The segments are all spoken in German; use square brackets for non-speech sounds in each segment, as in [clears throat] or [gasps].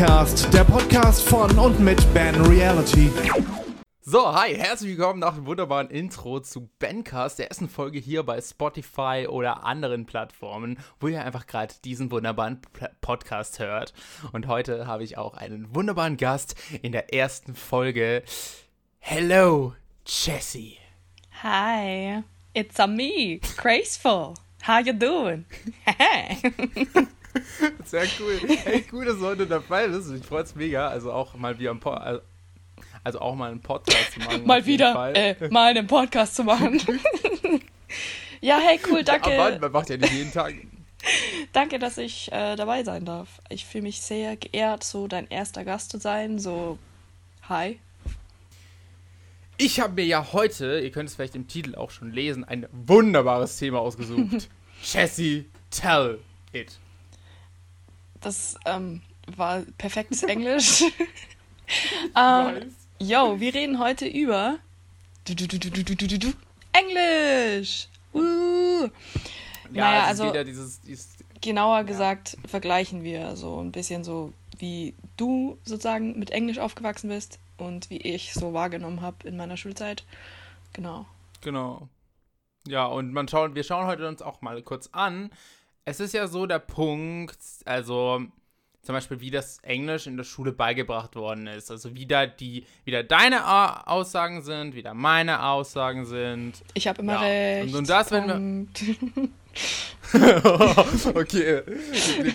Bencast, der Podcast von und mit Ben Reality. So, hi, herzlich willkommen nach dem wunderbaren Intro zu Bencast, der ersten Folge hier bei Spotify oder anderen Plattformen, wo ihr einfach gerade diesen wunderbaren P Podcast hört. Und heute habe ich auch einen wunderbaren Gast in der ersten Folge. Hello, Jessie. Hi, it's a me, Graceful. How you doing? [laughs] [laughs] [laughs] Sehr cool. Hey, cool, dass du heute dabei bist. Ich freue es mega. Also auch mal wieder ein po also auch mal einen Podcast zu machen. [laughs] mal wieder, äh, mal einen Podcast zu machen. [laughs] ja, hey, cool, danke. Aber man macht ja nicht jeden Tag. danke, dass ich äh, dabei sein darf. Ich fühle mich sehr geehrt, so dein erster Gast zu sein. So, hi. Ich habe mir ja heute, ihr könnt es vielleicht im Titel auch schon lesen, ein wunderbares Thema ausgesucht. Jessie, tell it. Das ähm, war perfektes [laughs] Englisch. ähm, yo, wir reden heute über du, du, du, Englisch. Uh. Ja, naja, also dieses, dieses, genauer ja. gesagt vergleichen wir so ein bisschen so, wie du sozusagen mit Englisch aufgewachsen bist und wie ich so wahrgenommen habe in meiner Schulzeit. Genau. Genau. Ja, und man schaut, wir schauen heute uns auch mal kurz an. Es ist ja so der Punkt, also zum Beispiel, wie das Englisch in der Schule beigebracht worden ist. Also wie da die, wie da deine Aussagen sind, wie da meine Aussagen sind. Ich habe immer ja. recht. Und, und das, wenn wir. [laughs] okay,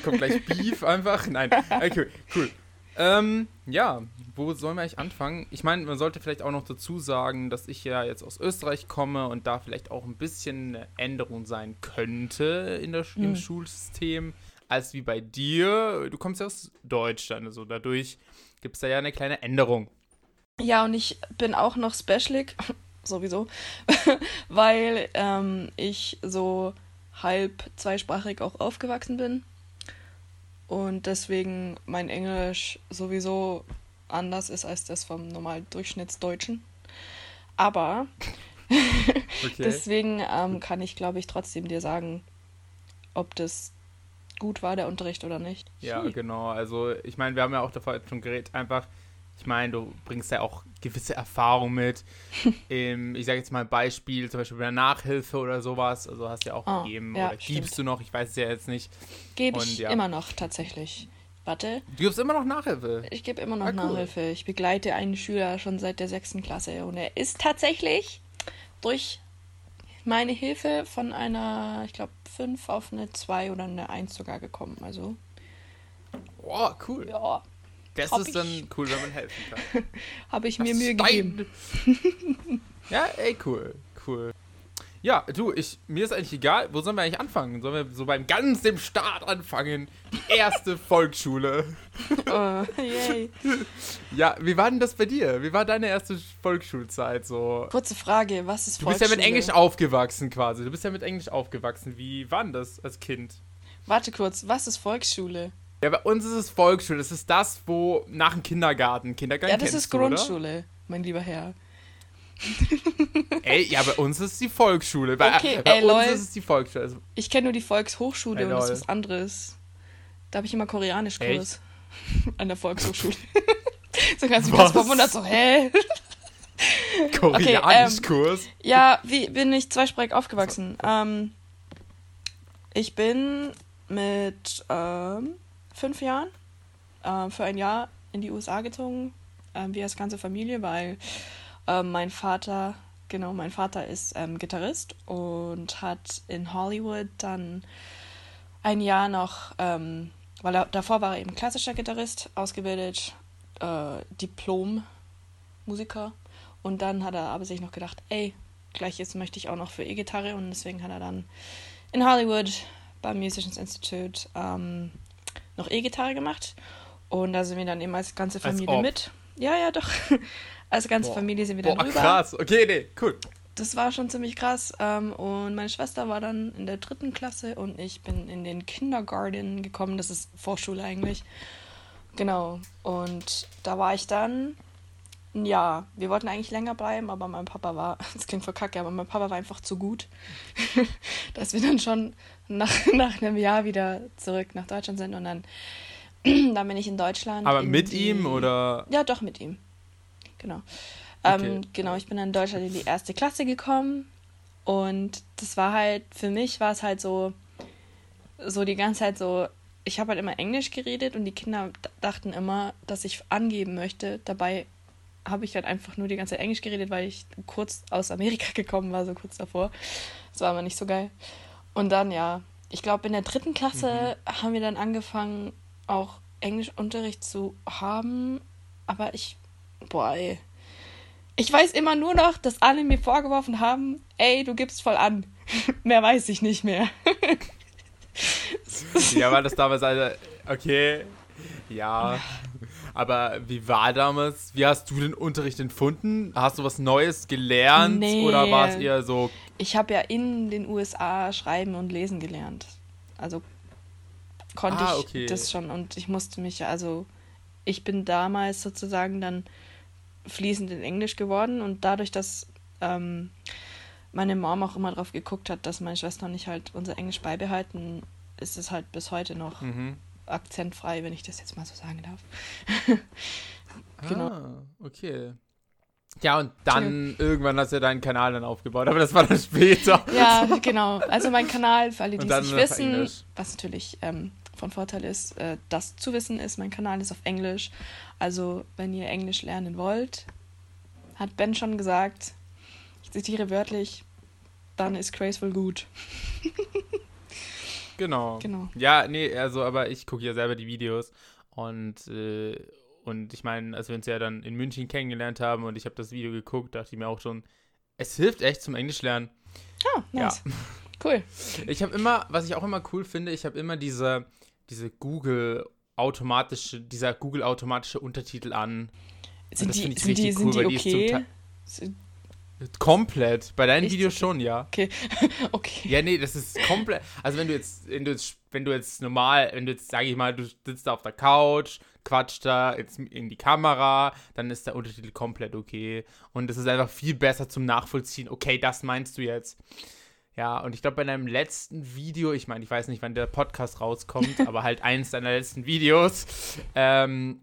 kommt gleich Beef einfach. Nein, okay, cool. Ähm, ja, wo sollen wir eigentlich anfangen? Ich meine, man sollte vielleicht auch noch dazu sagen, dass ich ja jetzt aus Österreich komme und da vielleicht auch ein bisschen eine Änderung sein könnte in der, mhm. im Schulsystem als wie bei dir. Du kommst ja aus Deutschland, also dadurch gibt es da ja eine kleine Änderung. Ja, und ich bin auch noch specialig, [laughs] sowieso, [laughs] weil ähm, ich so halb zweisprachig auch aufgewachsen bin und deswegen mein Englisch sowieso anders ist als das vom normalen Durchschnittsdeutschen. Aber [laughs] okay. deswegen ähm, kann ich, glaube ich, trotzdem dir sagen, ob das gut war, der Unterricht oder nicht. Ja, genau. Also ich meine, wir haben ja auch davor schon geredet, einfach, ich meine, du bringst ja auch gewisse Erfahrung mit. [laughs] Im, ich sage jetzt mal ein Beispiel, zum Beispiel bei der Nachhilfe oder sowas. Also hast du ja auch oh, gegeben ja, oder stimmt. gibst du noch, ich weiß es ja jetzt nicht. Gebe ich ja. immer noch tatsächlich. Warte. Du gibst immer noch Nachhilfe? Ich gebe immer noch ah, cool. Nachhilfe. Ich begleite einen Schüler schon seit der sechsten Klasse und er ist tatsächlich durch meine Hilfe von einer, ich glaube, 5 auf eine 2 oder eine 1 sogar gekommen. Also. Boah, cool. Ja. Das ist ich, dann cool, wenn man helfen kann. [laughs] Habe ich mir Mühe gegeben. [laughs] ja, ey, cool. Cool. Ja, du, ich, mir ist eigentlich egal, wo sollen wir eigentlich anfangen? Sollen wir so beim ganz dem Start anfangen? Die erste [laughs] Volksschule. Oh, yay. [laughs] Ja, wie war denn das bei dir? Wie war deine erste Volksschulzeit so? Kurze Frage, was ist Volksschule? Du bist ja mit Englisch aufgewachsen quasi. Du bist ja mit Englisch aufgewachsen. Wie war denn das als Kind? Warte kurz, was ist Volksschule? Ja, bei uns ist es Volksschule. Das ist das, wo nach dem Kindergarten. Kindergarten Ja, das ist Grundschule, oder? mein lieber Herr. [laughs] ey, ja, bei uns ist die Volksschule. Bei, okay, bei ey, uns lol. ist es die Volksschule. Also, ich kenne nur die Volkshochschule ey, und das ist was anderes. Da habe ich immer Koreanischkurs. [laughs] An der Volkshochschule. [laughs] so ganz was? verwundert, so, hä? Koreanischkurs? Okay, ähm, ja, wie bin ich zweisprachig aufgewachsen? Ähm, ich bin mit ähm, fünf Jahren äh, für ein Jahr in die USA gezogen, äh, wie als ganze Familie, weil ähm, mein Vater, genau, mein Vater ist ähm, Gitarrist und hat in Hollywood dann ein Jahr noch, ähm, weil er davor war er eben klassischer Gitarrist, ausgebildet, äh, Diplom-Musiker. Und dann hat er aber sich noch gedacht, ey, gleich jetzt möchte ich auch noch für E-Gitarre und deswegen hat er dann in Hollywood beim Musicians Institute ähm, noch E-Gitarre gemacht. Und da sind wir dann eben als ganze Familie als mit. Ja, ja, doch. [laughs] Als ganze Boah. Familie sind wir dann Boah, rüber. krass. Okay, nee, cool. Das war schon ziemlich krass. Ähm, und meine Schwester war dann in der dritten Klasse und ich bin in den Kindergarten gekommen. Das ist Vorschule eigentlich. Genau. Und da war ich dann Jahr. Wir wollten eigentlich länger bleiben, aber mein Papa war, [laughs] das klingt voll kacke, aber mein Papa war einfach zu gut, [laughs] dass wir dann schon nach, [laughs] nach einem Jahr wieder zurück nach Deutschland sind und dann [clears throat] dann bin ich in Deutschland. Aber mit die, ihm oder? Ja, doch mit ihm. Genau. Okay. Ähm, genau, ich bin dann in Deutschland in die erste Klasse gekommen und das war halt, für mich war es halt so, so die ganze Zeit so, ich habe halt immer Englisch geredet und die Kinder dachten immer, dass ich angeben möchte. Dabei habe ich halt einfach nur die ganze Zeit Englisch geredet, weil ich kurz aus Amerika [laughs] gekommen war, so kurz davor. Das war aber nicht so geil. Und dann, ja, ich glaube, in der dritten Klasse haben wir dann angefangen, auch Englischunterricht zu haben. Aber ich, boah, ey. Ich weiß immer nur noch, dass alle mir vorgeworfen haben, ey, du gibst voll an. [laughs] mehr weiß ich nicht mehr. [laughs] Ja, war das damals also, okay, ja. Aber wie war damals? Wie hast du den Unterricht empfunden? Hast du was Neues gelernt? Nee. Oder war es eher so, Ich habe ja in den USA schreiben und lesen gelernt. Also konnte Ah, ich okay. das schon und ich musste mich, also ich bin damals sozusagen dann fließend in Englisch geworden und dadurch, dass ähm, meine Mom auch immer drauf geguckt hat, dass meine Schwester und ich halt unser Englisch beibehalten, ist es halt bis heute noch mhm. akzentfrei, wenn ich das jetzt mal so sagen darf. [laughs] Genau. Ah, okay. Ja, und dann irgendwann hast du ja deinen Kanal dann aufgebaut, aber das war dann [laughs] später. Ja, genau. Also mein Kanal, für alle, die es nicht wissen, was natürlich ähm, von Vorteil ist, äh, das zu wissen ist, mein Kanal ist auf Englisch. Also wenn ihr Englisch lernen wollt, hat Ben schon gesagt, ich zitiere wörtlich, dann ist Graceful gut. [laughs] Genau. Genau. Ja, nee, also, aber ich gucke ja selber die Videos und, äh, und ich meine, als wir uns ja dann in München kennengelernt haben und ich habe das Video geguckt, dachte ich mir auch schon, es hilft echt zum Englisch lernen. Ah, nice. [laughs] Cool. Ich habe immer, was ich auch immer cool finde, ich habe immer diese, diese Google automatische, dieser Google automatische Untertitel an. Sind das die, ich sind die, richtig sind cool, die weil die ist zum okay? Sind- Komplett. Bei deinen Echt? Videos schon, ja. Okay. [laughs] okay. Ja, nee, das ist komplett. Also wenn du jetzt, wenn du jetzt, wenn du jetzt normal, wenn du jetzt, sage ich mal, du sitzt da auf der Couch, quatscht da jetzt in die Kamera, dann ist der Untertitel komplett okay. Und es ist einfach viel besser zum Nachvollziehen. Okay, das meinst du jetzt. Ja, und ich glaube, bei deinem letzten Video, ich meine, ich weiß nicht, wann der Podcast rauskommt, [laughs] aber halt eins deiner letzten Videos, ähm,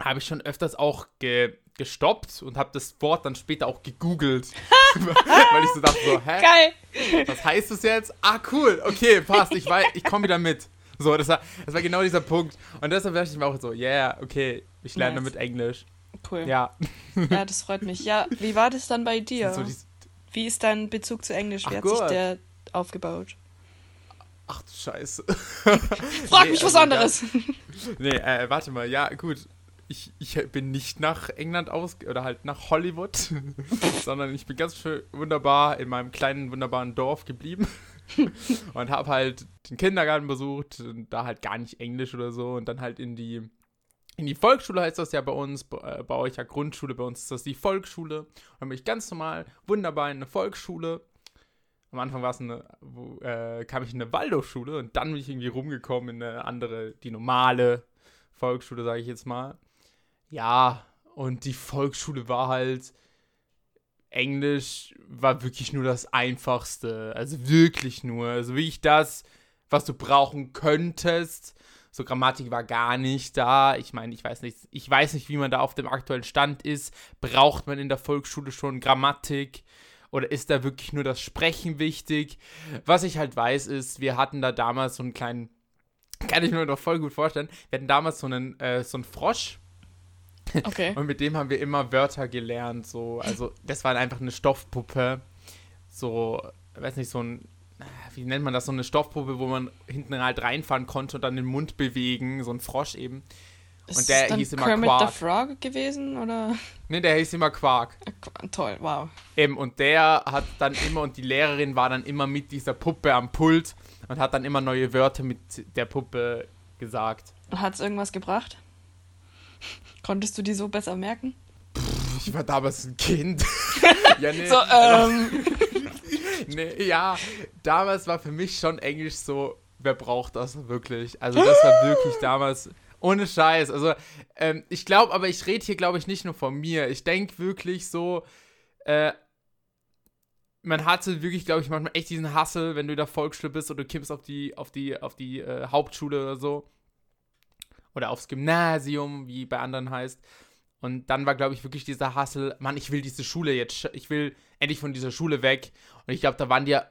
habe ich schon öfters auch ge gestoppt und habe das Wort dann später auch gegoogelt. [laughs] Weil ich so dachte so, hä? Geil. Was heißt das jetzt? Ah, cool, okay, passt, ich, weiß, ich komme wieder mit. So, das war, das war genau dieser Punkt. Und deshalb dachte ich mir auch so, yeah, okay, ich lerne Nice. damit Englisch. Cool. Ja. Ja, das freut mich. Ja, wie war das dann bei dir? so dies, Wie ist dein Bezug zu Englisch? Wie Ach hat sich gut. der aufgebaut? ach du Scheiße. [laughs] Frag Nee, mich was also anderes. [laughs] Nee, äh, warte mal, ja, gut. Ich, ich bin nicht nach England aus oder halt nach Hollywood, [laughs] sondern ich bin ganz schön wunderbar in meinem kleinen, wunderbaren Dorf geblieben und habe halt den Kindergarten besucht und da halt gar nicht Englisch oder so und dann halt in die in die Volksschule heißt das ja bei uns, bei, äh, bei euch ja Grundschule, bei uns ist das die Volksschule. Und dann bin ich ganz normal, wunderbar in eine Volksschule. Am Anfang war es eine, wo, äh, kam ich in eine Waldorfschule und dann bin ich irgendwie rumgekommen in eine andere, die normale Volksschule, sage ich jetzt mal. Ja, und die Volksschule war halt, Englisch war wirklich nur das Einfachste. Also wirklich nur. Also wirklich das, was du brauchen könntest. So Grammatik war gar nicht da. Ich meine, ich weiß nicht, ich weiß nicht, wie man da auf dem aktuellen Stand ist. Braucht man in der Volksschule schon Grammatik? Oder ist da wirklich nur das Sprechen wichtig? Was ich halt weiß, ist, wir hatten da damals so einen kleinen, kann ich mir noch voll gut vorstellen, wir hatten damals so einen, äh, so einen Frosch Okay. [laughs] und mit dem haben wir immer Wörter gelernt. So, also das war einfach eine Stoffpuppe. So, weiß nicht, so ein, wie nennt man das, so eine Stoffpuppe, wo man hinten halt reinfahren konnte und dann den Mund bewegen, so ein Frosch eben. Ist Und der hieß immer Kermit Quark. the Frog gewesen oder? Ne, der hieß immer Quark. Toll, wow. Eben, und der hat dann immer, und die Lehrerin war dann immer mit dieser Puppe am Pult und hat dann immer neue Wörter mit der Puppe gesagt. Hat es irgendwas gebracht? Konntest du die so besser merken? Ich war damals ein Kind. [laughs] ja, nee. So, ähm, [laughs] Nee, ja, damals war für mich schon Englisch so, wer braucht das wirklich? Also das war wirklich [gasps] damals ohne Scheiß. Also ähm, ich glaube, aber ich rede hier, glaube ich, nicht nur von mir. Ich denke wirklich so, äh, man hatte wirklich, glaube ich, manchmal echt diesen Hassel, wenn du in der Volksschule bist oder du kippst auf die, auf die, auf die äh, Hauptschule oder so. oder aufs Gymnasium, wie bei anderen heißt. Und dann war, glaube ich, wirklich dieser Hassel, Mann, ich will diese Schule jetzt, ich will endlich von dieser Schule weg. Und ich glaube, da waren dir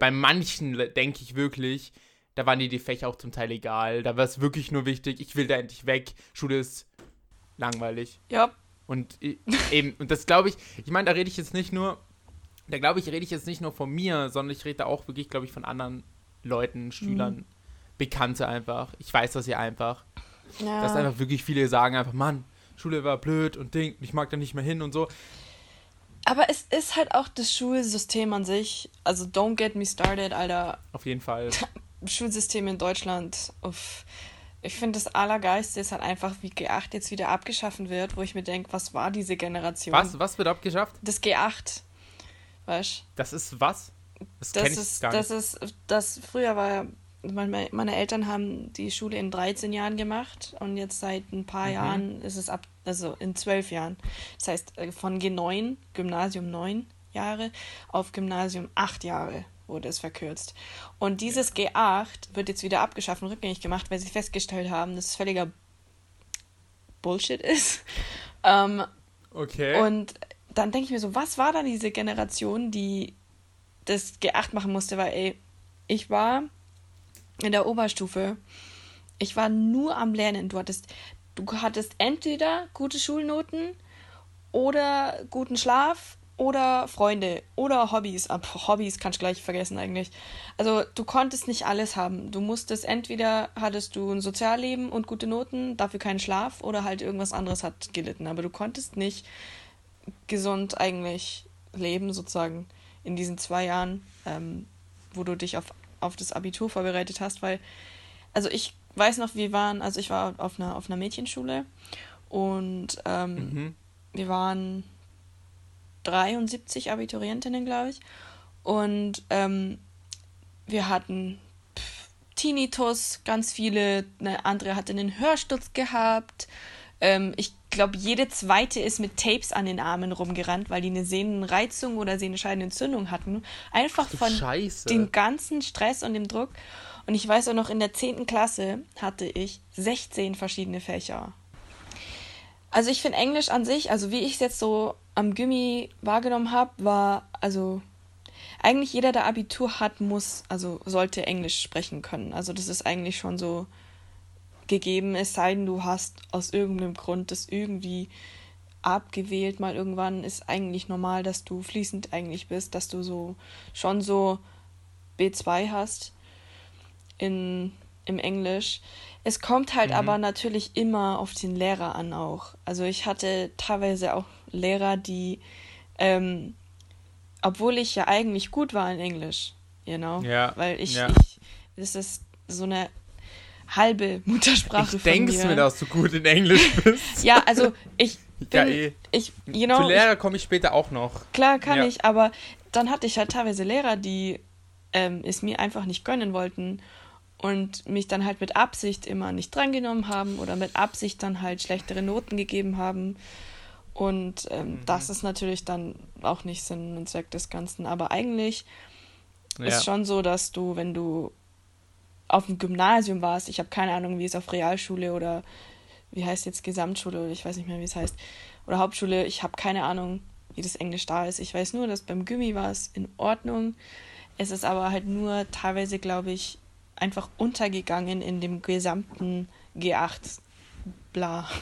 bei manchen, denke ich wirklich, da waren dir die Fächer auch zum Teil egal. Da war es wirklich nur wichtig, ich will da endlich weg. Schule ist langweilig. Ja. Und eben, und das glaube ich, ich meine, da rede ich jetzt nicht nur, da glaube ich, rede ich jetzt nicht nur von mir, sondern ich rede da auch wirklich, glaube ich, von anderen Leuten, Schülern, mhm. Bekannte einfach. Ich weiß das ja einfach. Ja. Dass einfach wirklich viele sagen einfach, Mann, Schule war blöd und Ding, ich mag da nicht mehr hin und so. Aber es ist halt auch das Schulsystem an sich. Also don't get me started, Alter. Auf jeden Fall. [laughs] Schulsystem in Deutschland. Uff. Ich finde, das Allergeiste ist halt einfach, wie G8 jetzt wieder abgeschaffen wird, wo ich mir denke, was war diese Generation? Was? Was wird abgeschafft? Das G8. Weißt Das ist was? Das, das ist, das ist, das früher war meine, meine Eltern haben die Schule in 13 Jahren gemacht und jetzt seit ein paar mhm. Jahren ist es ab, also in 12 Jahren. Das heißt, äh, von G9, Gymnasium 9 Jahre, auf Gymnasium 8 Jahre wurde es verkürzt. Und dieses G8 wird jetzt wieder abgeschafft und rückgängig gemacht, weil sie festgestellt haben, dass es völliger Bullshit ist. [laughs] Ähm, okay. Und dann denke ich mir so, was war da diese Generation, die das G8 machen musste, weil, ey, ich war in der Oberstufe, ich war nur am Lernen. Du hattest, du hattest entweder gute Schulnoten oder guten Schlaf oder Freunde oder Hobbys. Ab Hobbys kannst du gleich vergessen eigentlich. Also du konntest nicht alles haben. Du musstest entweder hattest du ein Sozialleben und gute Noten, dafür keinen Schlaf oder halt irgendwas anderes hat gelitten. Aber du konntest nicht gesund eigentlich leben sozusagen in diesen zwei Jahren, ähm, wo du dich auf auf das Abitur vorbereitet hast, weil, also ich weiß noch, wir waren, also ich war auf einer, auf einer Mädchenschule und ähm, mhm. wir waren 73 Abiturientinnen, glaube ich. Und ähm, wir hatten Tinnitus, ganz viele, eine andere hatte einen Hörsturz gehabt. Ähm, ich glaube, jede zweite ist mit Tapes an den Armen rumgerannt, weil die eine Sehnenreizung oder Sehnenscheidenentzündung hatten. Einfach von Scheiße. dem ganzen Stress und dem Druck. Und ich weiß auch noch, in der 10. Klasse hatte ich 16 verschiedene Fächer. Also ich finde Englisch an sich, also wie ich es jetzt so am Gimmi wahrgenommen habe, war, also eigentlich jeder, der Abitur hat, muss, also sollte Englisch sprechen können. Also das ist eigentlich schon so gegeben, es sei denn, du hast aus irgendeinem Grund das irgendwie abgewählt mal irgendwann, ist eigentlich normal, dass du fließend eigentlich bist, dass du so schon so B2 hast in, im Englisch. Es kommt halt mhm. aber natürlich immer auf den Lehrer an auch. Also ich hatte teilweise auch Lehrer, die, ähm, obwohl ich ja eigentlich gut war in Englisch, you know, ja. weil ich, ja. ich, das ist so eine halbe [laughs] Muttersprache ich denk's mir, dass du gut in Englisch [laughs] bist. ja, also ich bin, ja, eh. ich, you know, Zu Lehrer komme ich später auch noch. Klar kann ja. ich, aber dann hatte ich halt teilweise Lehrer, die ähm, es mir einfach nicht gönnen wollten und mich dann halt mit Absicht immer nicht drangenommen haben oder mit Absicht dann halt schlechtere Noten gegeben haben. Und ähm, mhm. das ist natürlich dann auch nicht Sinn und Zweck des Ganzen. Aber eigentlich ja. ist schon so, dass du, wenn du auf dem Gymnasium warst, ich habe keine Ahnung, wie es auf Realschule oder wie heißt jetzt Gesamtschule oder ich weiß nicht mehr, wie es heißt, oder Hauptschule, ich habe keine Ahnung, wie das Englisch da ist. Ich weiß nur, dass beim Gummi war es in Ordnung. Es ist aber halt nur teilweise, glaube ich, einfach untergegangen in dem gesamten G8 bla. [laughs]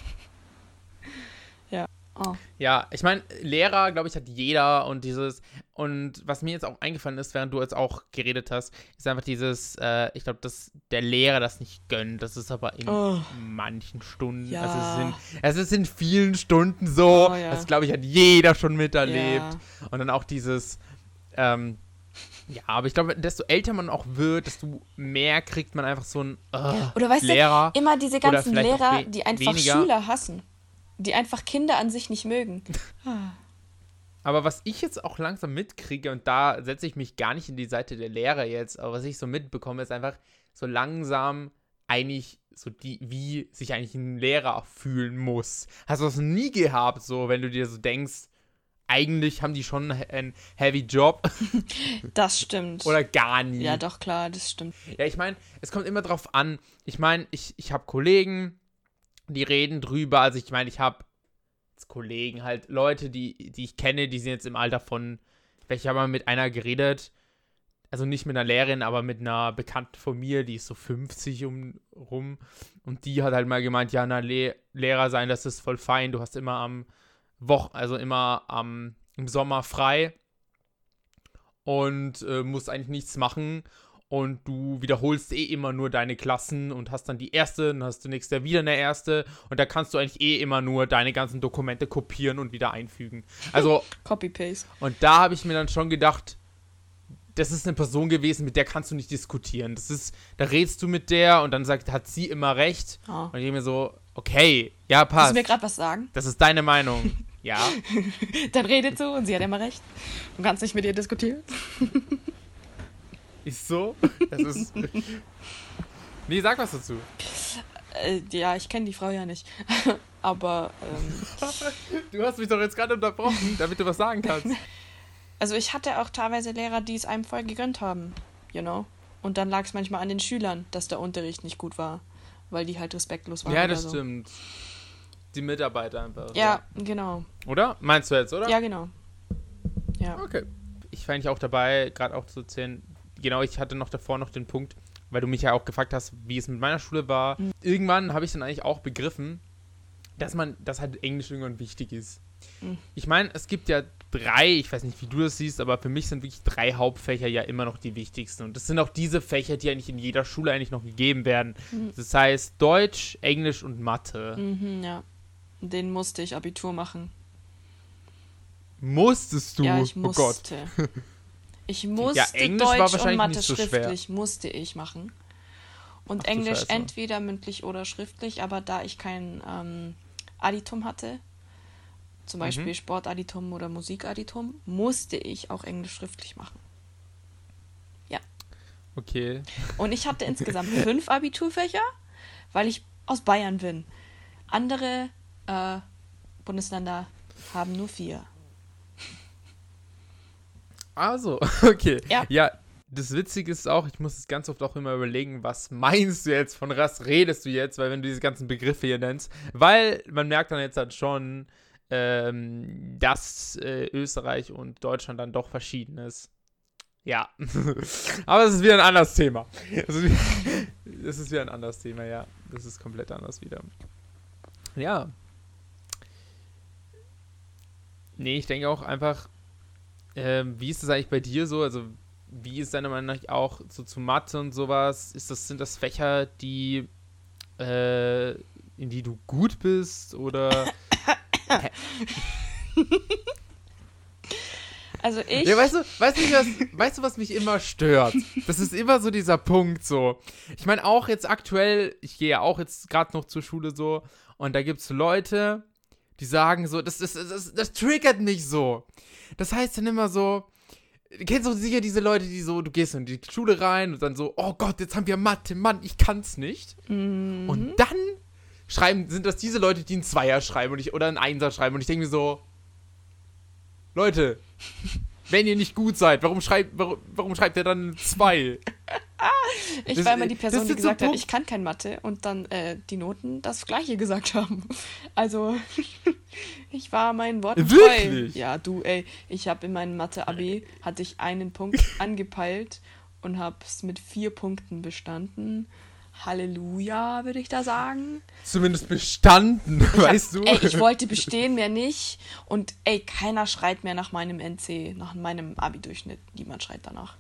Oh. Ja, ich meine, Lehrer, glaube ich, hat jeder und dieses, und was mir jetzt auch eingefallen ist, während du jetzt auch geredet hast, ist einfach dieses, äh, ich glaube, dass der Lehrer das nicht gönnt. Das ist aber in oh. manchen Stunden, ja. also es sind, es ist in vielen Stunden so, oh, ja. das glaube ich, hat jeder schon miterlebt. Ja. Und dann auch dieses, ähm, ja, aber ich glaube, desto älter man auch wird, desto mehr kriegt man einfach so ein uh, Oder weißt Lehrer. du, immer diese ganzen Lehrer, die einfach weniger. Schüler hassen die einfach Kinder an sich nicht mögen. [laughs] Aber was ich jetzt auch langsam mitkriege, und da setze ich mich gar nicht in die Seite der Lehrer jetzt, aber was ich so mitbekomme, ist einfach so langsam eigentlich so die, wie sich eigentlich ein Lehrer fühlen muss. Hast du das nie gehabt, so, wenn du dir so denkst, eigentlich haben die schon einen heavy Job. [laughs] Das stimmt. Oder gar nie. Ja, doch, klar, das stimmt. Ja, ich meine, es kommt immer drauf an. Ich meine, ich, ich habe Kollegen, die reden drüber. Also ich meine, ich habe Kollegen, halt Leute, die, die ich kenne, die sind jetzt im Alter von, ich habe mal mit einer geredet, also nicht mit einer Lehrerin, aber mit einer Bekannten von mir, die ist so 50 um, rum. Und die hat halt mal gemeint, ja, na, Le Lehrer sein, das ist voll fein. Du hast immer am Wochen, also immer am im Sommer frei und äh, musst eigentlich nichts machen und du wiederholst eh immer nur deine Klassen und hast dann die erste, dann hast du nächstes Jahr wieder eine erste und da kannst du eigentlich eh immer nur deine ganzen Dokumente kopieren und wieder einfügen. Also [laughs] Copy-Paste. Und da habe ich mir dann schon gedacht, das ist eine Person gewesen, mit der kannst du nicht diskutieren. Das ist, da redest du mit der und dann sagt, hat sie immer recht. Oh. Und ich mir so, okay, ja, passt. Kannst du mir gerade was sagen? Das ist deine Meinung. [laughs] ja. [laughs] dann redet so und sie hat immer recht. Du kannst nicht mit ihr diskutieren. Ist so? Das ist. [laughs] nee, sag was dazu. Äh, ja, ich kenne die Frau ja nicht. [laughs] Aber. Ähm, du hast mich doch jetzt gerade unterbrochen, damit du was sagen kannst. Also, ich hatte auch teilweise Lehrer, die es einem voll gegönnt haben. You know? Und dann lag es manchmal an den Schülern, dass der Unterricht nicht gut war. Weil die halt respektlos waren. Ja, das so. stimmt. Die Mitarbeiter einfach. Ja, ja, genau. Oder? Meinst du jetzt, oder? Ja, genau. Ja. Okay. Ich war eigentlich auch dabei, gerade auch zu erzählen, genau, ich hatte noch davor noch den Punkt, weil du mich ja auch gefragt hast, wie es mit meiner Schule war. Mhm. Irgendwann habe ich dann eigentlich auch begriffen, dass man, dass halt Englisch irgendwann wichtig ist. Mhm. Ich meine, es gibt ja drei, ich weiß nicht, wie du das siehst, aber für mich sind wirklich drei Hauptfächer ja immer noch die wichtigsten. Und das sind auch diese Fächer, die eigentlich in jeder Schule eigentlich noch gegeben werden. Mhm. Das heißt Deutsch, Englisch und Mathe. Mhm, ja. Den musste ich Abitur machen. Musstest du? Ja, ich musste. Oh Gott. Ich [laughs] musste ja, Deutsch und Mathe so schriftlich, schwer. musste ich machen. Und Ach, Englisch entweder mündlich oder schriftlich, aber da ich kein ähm, Aditum hatte, zum Beispiel mhm. Sportaditum oder Musikaditum, musste ich auch Englisch schriftlich machen. Ja. Okay. Und ich hatte [laughs] insgesamt fünf Abiturfächer, weil ich aus Bayern bin. Andere äh, Bundesländer haben nur vier. Also, [laughs] okay. Ja. ja. Das Witzige ist auch, ich muss es ganz oft auch immer überlegen, was meinst du jetzt, von was redest du jetzt, weil wenn du diese ganzen Begriffe hier nennst, weil man merkt dann jetzt halt schon, ähm, dass äh, Österreich und Deutschland dann doch verschieden ist. Ja. [laughs] Aber es ist wieder ein anderes Thema. Das [laughs] ist wieder ein anderes Thema, ja. Das ist komplett anders wieder. Ja. Nee, ich denke auch einfach, ähm, wie ist das eigentlich bei dir so? Also, wie ist deiner Meinung nach auch so zu Mathe und sowas? Ist das, sind das Fächer, die äh, in die du gut bist oder [laughs] Also ich. Ja, weißt du, weißt du, was, weißt du, was mich immer stört? Das ist immer so dieser Punkt so. Ich meine, auch jetzt aktuell, ich gehe ja auch jetzt gerade noch zur Schule so, und da gibt es Leute, die sagen so, das, das, das, das triggert mich so. Das heißt dann immer so, kennst du sicher diese Leute, die so, du gehst in die Schule rein und dann so, oh Gott, jetzt haben wir Mathe, Mann, ich kann's nicht. Mhm. Und dann schreiben, sind das diese Leute, die einen Zweier schreiben und ich, oder einen Einser schreiben und ich denke mir so, Leute, [laughs] wenn ihr nicht gut seid, warum schreibt, warum, warum schreibt ihr dann zwei? [laughs] [laughs] ich das, war immer die Person, die gesagt so hat, ich kann kein Mathe und dann äh, die Noten das gleiche gesagt haben. [laughs] Also, [laughs] ich war meinen Worten Wirklich? treu. Ja, du, ey, ich habe in meinem Mathe-Abi, hatte ich einen Punkt angepeilt und habe es mit vier Punkten bestanden. Halleluja, würde ich da sagen. Zumindest bestanden, ich weißt hab, du? Ey, ich wollte bestehen, mehr nicht. Und ey, keiner schreit mehr nach meinem NC, nach meinem Abi-Durchschnitt. Niemand schreit danach.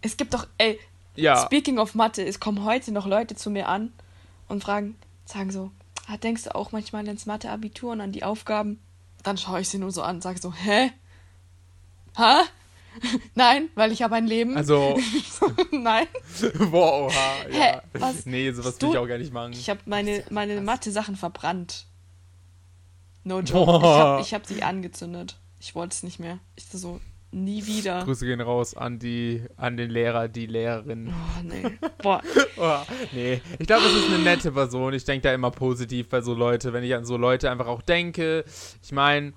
Es gibt doch, ey, ja. speaking of Mathe, es kommen heute noch Leute zu mir an und fragen, sagen so, ah, denkst du auch manchmal ins Mathe-Abitur und an die Aufgaben? Dann schaue ich sie nur so an und sage so, hä? Ha? [laughs] Nein, weil ich habe ein Leben. Also. [laughs] Nein. [laughs] Boah, oha. Ja. Hä, was? Nee, sowas will ich auch gar nicht machen. Ich habe meine, meine Mathe-Sachen verbrannt. No joke. Boah. Ich habe hab sie angezündet. Ich wollte es nicht mehr. Ich so, nie wieder. Grüße gehen raus an die, an den Lehrer, die Lehrerin. Oh, nee. Boah. [laughs] oh, nee. Ich glaube, das ist eine nette Person. Ich denke da immer positiv bei so Leute, wenn ich an so Leute einfach auch denke. Ich meine,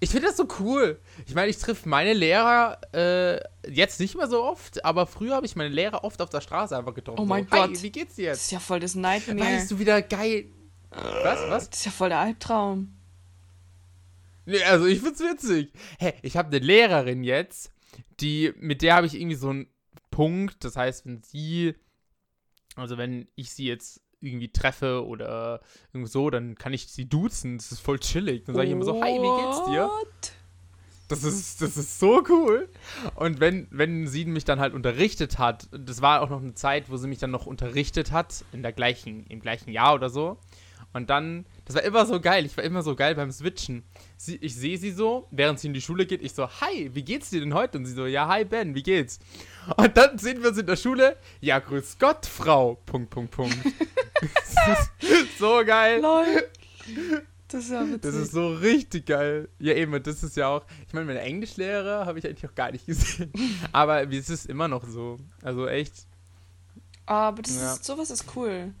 Ich finde das so cool. Ich meine, ich triff meine Lehrer äh, jetzt nicht mehr so oft, aber früher habe ich meine Lehrer oft auf der Straße einfach getroffen. Oh mein so, Gott. Hi, wie geht's dir Das jetzt? ist ja voll das Nightmare. Weißt du, wieder geil. Was? Was? Das ist ja voll der Albtraum. Nee, also ich find's witzig. Hä, ich habe eine Lehrerin jetzt, die, mit der habe ich irgendwie so einen Punkt. Das heißt, wenn sie, also wenn ich sie jetzt irgendwie treffe oder irgendwo so, dann kann ich sie duzen. Das ist voll chillig. Dann sage ich immer so, hi, wie geht's dir? Das ist, das ist so cool. Und wenn, wenn sie mich dann halt unterrichtet hat, das war auch noch eine Zeit, wo sie mich dann noch unterrichtet hat, in der gleichen, im gleichen Jahr oder so. Und dann, das war immer so geil, ich war immer so geil beim Switchen. Sie, ich sehe sie so, während sie in die Schule geht, ich so, hi, wie geht's dir denn heute? Und sie so, ja, hi Ben, wie geht's? Und dann sehen wir uns in der Schule, ja, grüß Gott, Frau, Punkt, Punkt, Punkt. [laughs] so geil. Lol. Das ist ja witzig. Das ist so richtig geil. Ja, eben, und das ist ja auch. Ich meine, meine Englischlehrer habe ich eigentlich auch gar nicht gesehen. Aber es ist immer noch so. Also echt. Aber das Ja. ist, sowas ist cool.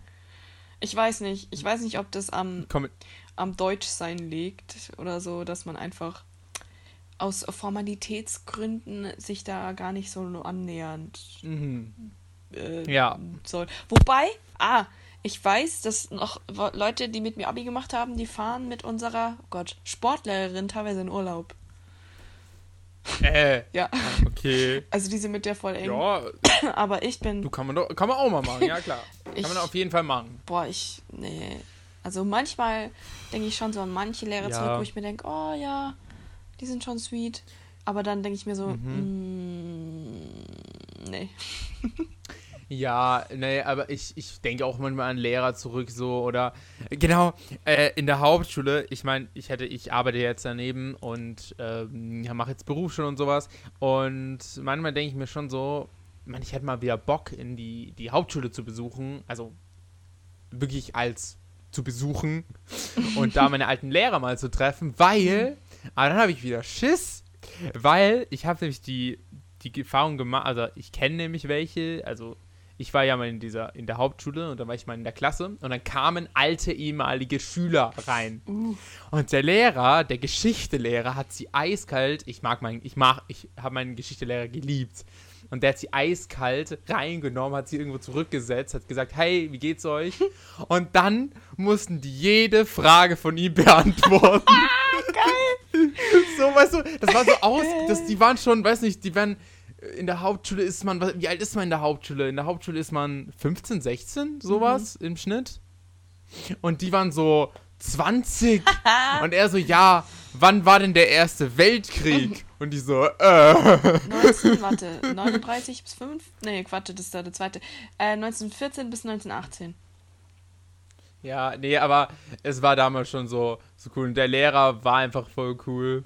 Ich weiß nicht. Ich weiß nicht, ob das am, Komm, am Deutschsein liegt oder so, dass man einfach aus Formalitätsgründen sich da gar nicht so annähernd mhm. äh, Ja. soll. Wobei, ah, ich weiß, dass noch Leute, die mit mir Abi gemacht haben, die fahren mit unserer, oh Gott, Sportlehrerin teilweise in Urlaub. Äh, Ja, okay. also die sind mit der voll eng. Ja, [clears throat] Aber ich bin, du kann man doch, kann man auch mal machen, ja klar. Ich- [laughs] Kann man auf jeden Fall machen. boah, ich, nee. Also manchmal denke ich schon so an manche Lehrer Ja. zurück, wo ich mir denke, oh ja, die sind schon sweet. Aber dann denke ich mir so, Mhm. mm, nee. [laughs] Ja, nee, aber ich, ich denke auch manchmal an Lehrer zurück so oder genau äh, in der Hauptschule. Ich meine, ich hätte, ich arbeite jetzt daneben und ja, mache jetzt Berufsschule und sowas und manchmal denke ich mir schon so, man, ich hätte mal wieder Bock in die die Hauptschule zu besuchen, also wirklich als zu besuchen [laughs] und da meine alten Lehrer mal zu treffen, weil, aber dann habe ich wieder Schiss, weil ich habe nämlich die die Erfahrung gemacht, also ich kenne nämlich welche, also ich war ja mal in dieser, in der Hauptschule und dann war ich mal in der Klasse und dann kamen alte ehemalige Schüler rein. Und der Lehrer, der Geschichtelehrer, hat sie eiskalt, ich mag meinen, ich mag, ich habe meinen Geschichtelehrer geliebt. Und der hat sie eiskalt reingenommen, hat sie irgendwo zurückgesetzt, hat gesagt, hey, wie geht's euch? [laughs] Und dann mussten die jede Frage von ihm [laughs] beantworten. Geil! so, weißt du, das war so aus, das, die waren schon, weiß nicht, die werden, in der Hauptschule ist man, wie alt ist man in der Hauptschule? In der Hauptschule ist man 15, 16, sowas im Schnitt. Und die waren so 20. [laughs] und er so, ja, wann war denn der Erste Weltkrieg? [laughs] Und die so, äh. 19, warte, 39 bis 5? Nee, Quatsch, das ist da der zweite. Äh, 1914 bis 1918. Ja, nee, aber es war damals schon so, so cool. Und der Lehrer war einfach voll cool.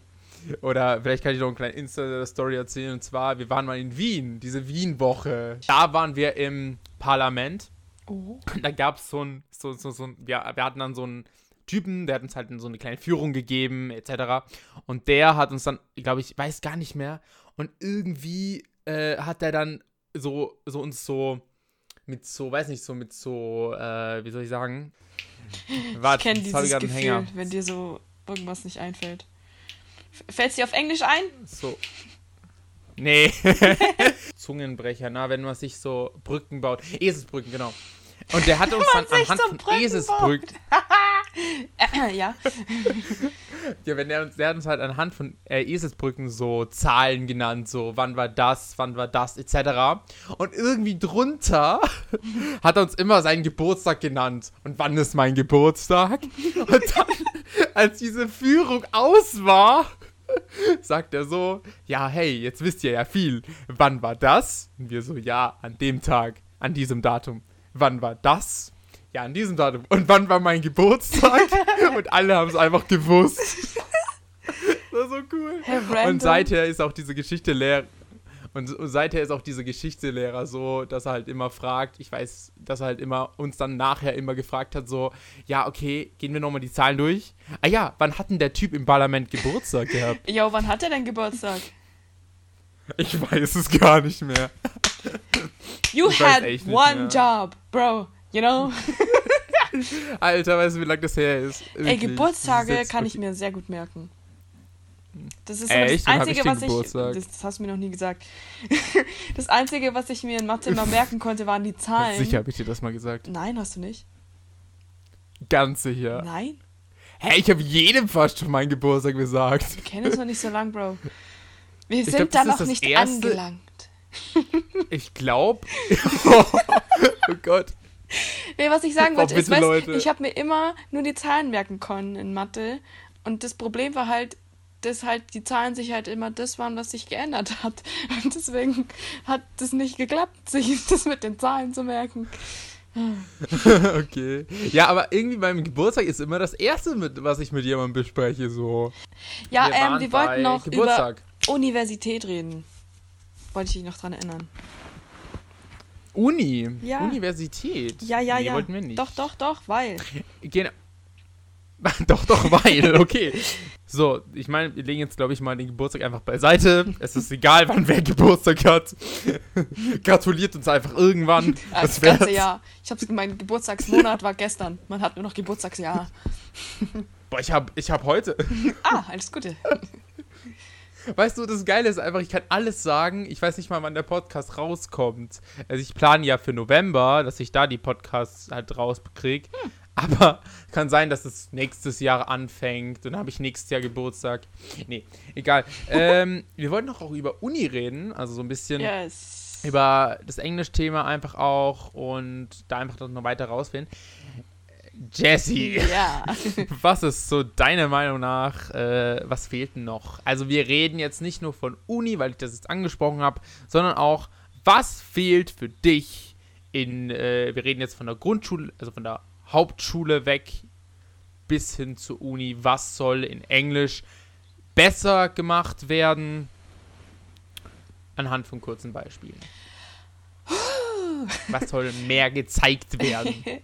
Oder vielleicht kann ich noch eine kleine Insta-Story erzählen. Und zwar, wir waren mal in Wien, diese Wien-Woche. Da waren wir im Parlament. Oh. Und da gab es so ein, so, so, so ein, wir, wir hatten dann so einen Typen, der hat uns halt so eine kleine Führung gegeben, etc. Und der hat uns dann, ich glaube, ich weiß gar nicht mehr. Und irgendwie äh, hat er dann so, so uns so mit so, weiß nicht, so mit so, äh, wie soll ich sagen? Ich kenne dieses Gefühl, wenn dir so irgendwas nicht einfällt. Fällt dir auf Englisch ein? So. Nee. [laughs] Zungenbrecher, na, wenn man sich so Brücken baut. Eselsbrücken, genau. Und der hat [laughs] uns dann anhand so von Brücken Eselsbrücken, [laughs] ja. ja, wenn der uns, der hat uns halt anhand von äh, Eselsbrücken so Zahlen genannt, so wann war das, wann war das, etc. Und irgendwie drunter hat er uns immer seinen Geburtstag genannt. Und wann ist mein Geburtstag? Und dann, als diese Führung aus war, [laughs] sagt er so, ja, hey, jetzt wisst ihr ja viel. Wann war das? Und wir so, ja, an dem Tag, an diesem Datum. Wann war das? Ja, an diesem Datum. Und wann war mein Geburtstag? [laughs] Und alle haben es einfach gewusst. [laughs] Das war so cool. Und seither ist auch diese Geschichte leer. Und seither ist auch diese Geschichtslehrer so, dass er halt immer fragt, ich weiß, dass er halt immer uns dann nachher immer gefragt hat, so, ja, okay, gehen wir nochmal die Zahlen durch. Ah ja, wann hat denn der Typ im Parlament Geburtstag gehabt? [laughs] Jo, wann hat er denn Geburtstag? Ich weiß es gar nicht mehr. [laughs] You Ich had one mehr. job, bro. You know? [laughs] Alter, weißt du, wie lange das her ist? Ey, Wirklich, Geburtstage ist jetzt kann ich mir sehr gut merken. Das ist Echt? das Einzige, was ich. Das, das hast du mir noch nie gesagt. [laughs] das Einzige, was ich mir in Mathe immer [laughs] merken konnte, waren die Zahlen. Sicher habe ich dir das mal gesagt. Nein, hast du nicht. Ganz sicher. Nein? Hä, ich habe jedem fast schon meinen Geburtstag gesagt. Wir kennen uns noch nicht so lang, Bro. [laughs] Wir sind glaub, da ist noch nicht erste- angelangt. Ich glaube. oh Gott. Nee, was ich sagen Oh, wollte, ist, bitte, weißt, ich habe mir immer nur die Zahlen merken können in Mathe. Und das Problem war halt, dass halt die Zahlen sich halt immer das waren, was sich geändert [laughs] hat. Und deswegen hat das nicht geklappt, sich [laughs] das mit den Zahlen zu merken. [laughs] okay. Ja, aber irgendwie beim Geburtstag ist immer das Erste, mit, was ich mit jemandem bespreche. So. Ja, Wir ähm, wir wollten noch Geburtstag. über Universität reden. Wollte ich dich noch dran erinnern. Uni. Ja. Universität. Ja, ja, nee, ja. wollten wir nicht. Doch, doch, doch, weil. Genau. [laughs] doch, doch, weil, okay. So, ich meine, wir legen jetzt, glaube ich, mal den Geburtstag einfach beiseite. Es ist egal, wann wer Geburtstag hat. [laughs] Gratuliert uns einfach irgendwann. Äh, [laughs] das wär's. ganze Jahr. Ich hab's, mein Geburtstagsmonat war gestern. Man hat nur noch Geburtstagsjahr. Boah, ich habe ich hab heute. Ah, alles Gute. Weißt du, das Geile ist einfach, ich kann alles sagen. Ich weiß nicht mal, wann der Podcast rauskommt. Also ich plane ja für November, dass ich da die Podcasts halt rauskriege. Hm. Aber [laughs] kann sein, dass es nächstes Jahr anfängt. Und dann habe ich nächstes Jahr Geburtstag. Nee, egal. [laughs] ähm, wir wollten noch auch über Uni reden. Also so ein bisschen Yes. über das Englischthema einfach auch. Und da einfach noch weiter rausfinden. Jessie. Ja. [laughs] Was ist so deiner Meinung nach, äh, was fehlt denn noch? Also wir reden jetzt nicht nur von Uni, weil ich das jetzt angesprochen habe, sondern auch, was fehlt für dich in, äh, wir reden jetzt von der Grundschule, also von der Hauptschule weg bis hin zur Uni, was soll in Englisch besser gemacht werden? Anhand von kurzen Beispielen. Was soll mehr gezeigt werden? [laughs]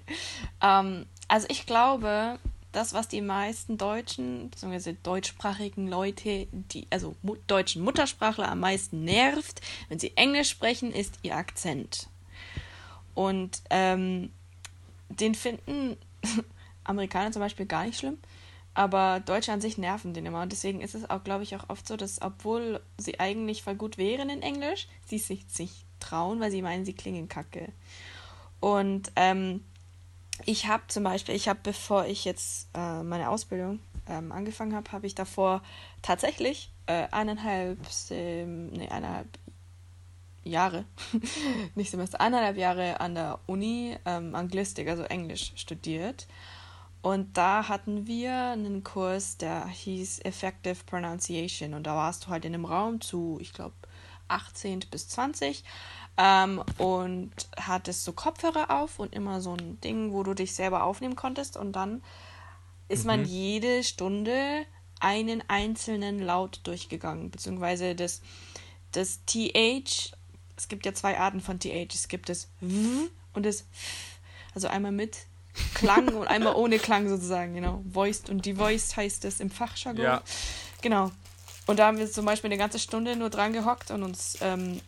Ähm, also ich glaube, das, was die meisten Deutschen, beziehungsweise deutschsprachigen Leute, die, also mu deutschen Muttersprachler am meisten nervt, wenn sie Englisch sprechen, ist ihr Akzent. Und ähm, den finden [laughs] Amerikaner zum Beispiel gar nicht schlimm, aber Deutsche an sich nerven den immer. Und deswegen ist es auch, glaube ich, auch oft so, dass obwohl sie eigentlich voll gut wären in Englisch, sie sich nicht trauen, weil sie meinen, sie klingen kacke. Und ähm, ich habe zum Beispiel, ich habe, bevor ich jetzt äh, meine Ausbildung ähm, angefangen habe, habe ich davor tatsächlich äh, eineinhalb, ähm, nee, eineinhalb Jahre, [laughs] nicht Semester, eineinhalb Jahre an der Uni ähm, Anglistik, also Englisch studiert. Und da hatten wir einen Kurs, der hieß Effective Pronunciation. Und da warst du halt in einem Raum zu, ich glaube, 18 bis 20 ähm, und hattest so Kopfhörer auf und immer so ein Ding, wo du dich selber aufnehmen konntest. Und dann ist man jede Stunde einen einzelnen Laut durchgegangen, beziehungsweise das, das TH. Es gibt ja zwei Arten von TH. Es gibt das W und das F. Also einmal mit Klang und einmal ohne Klang sozusagen, genau. Voiced und devoiced heißt es im Fachjargon. Ja. Genau. Und da haben wir zum Beispiel eine ganze Stunde nur dran gehockt und uns ähm,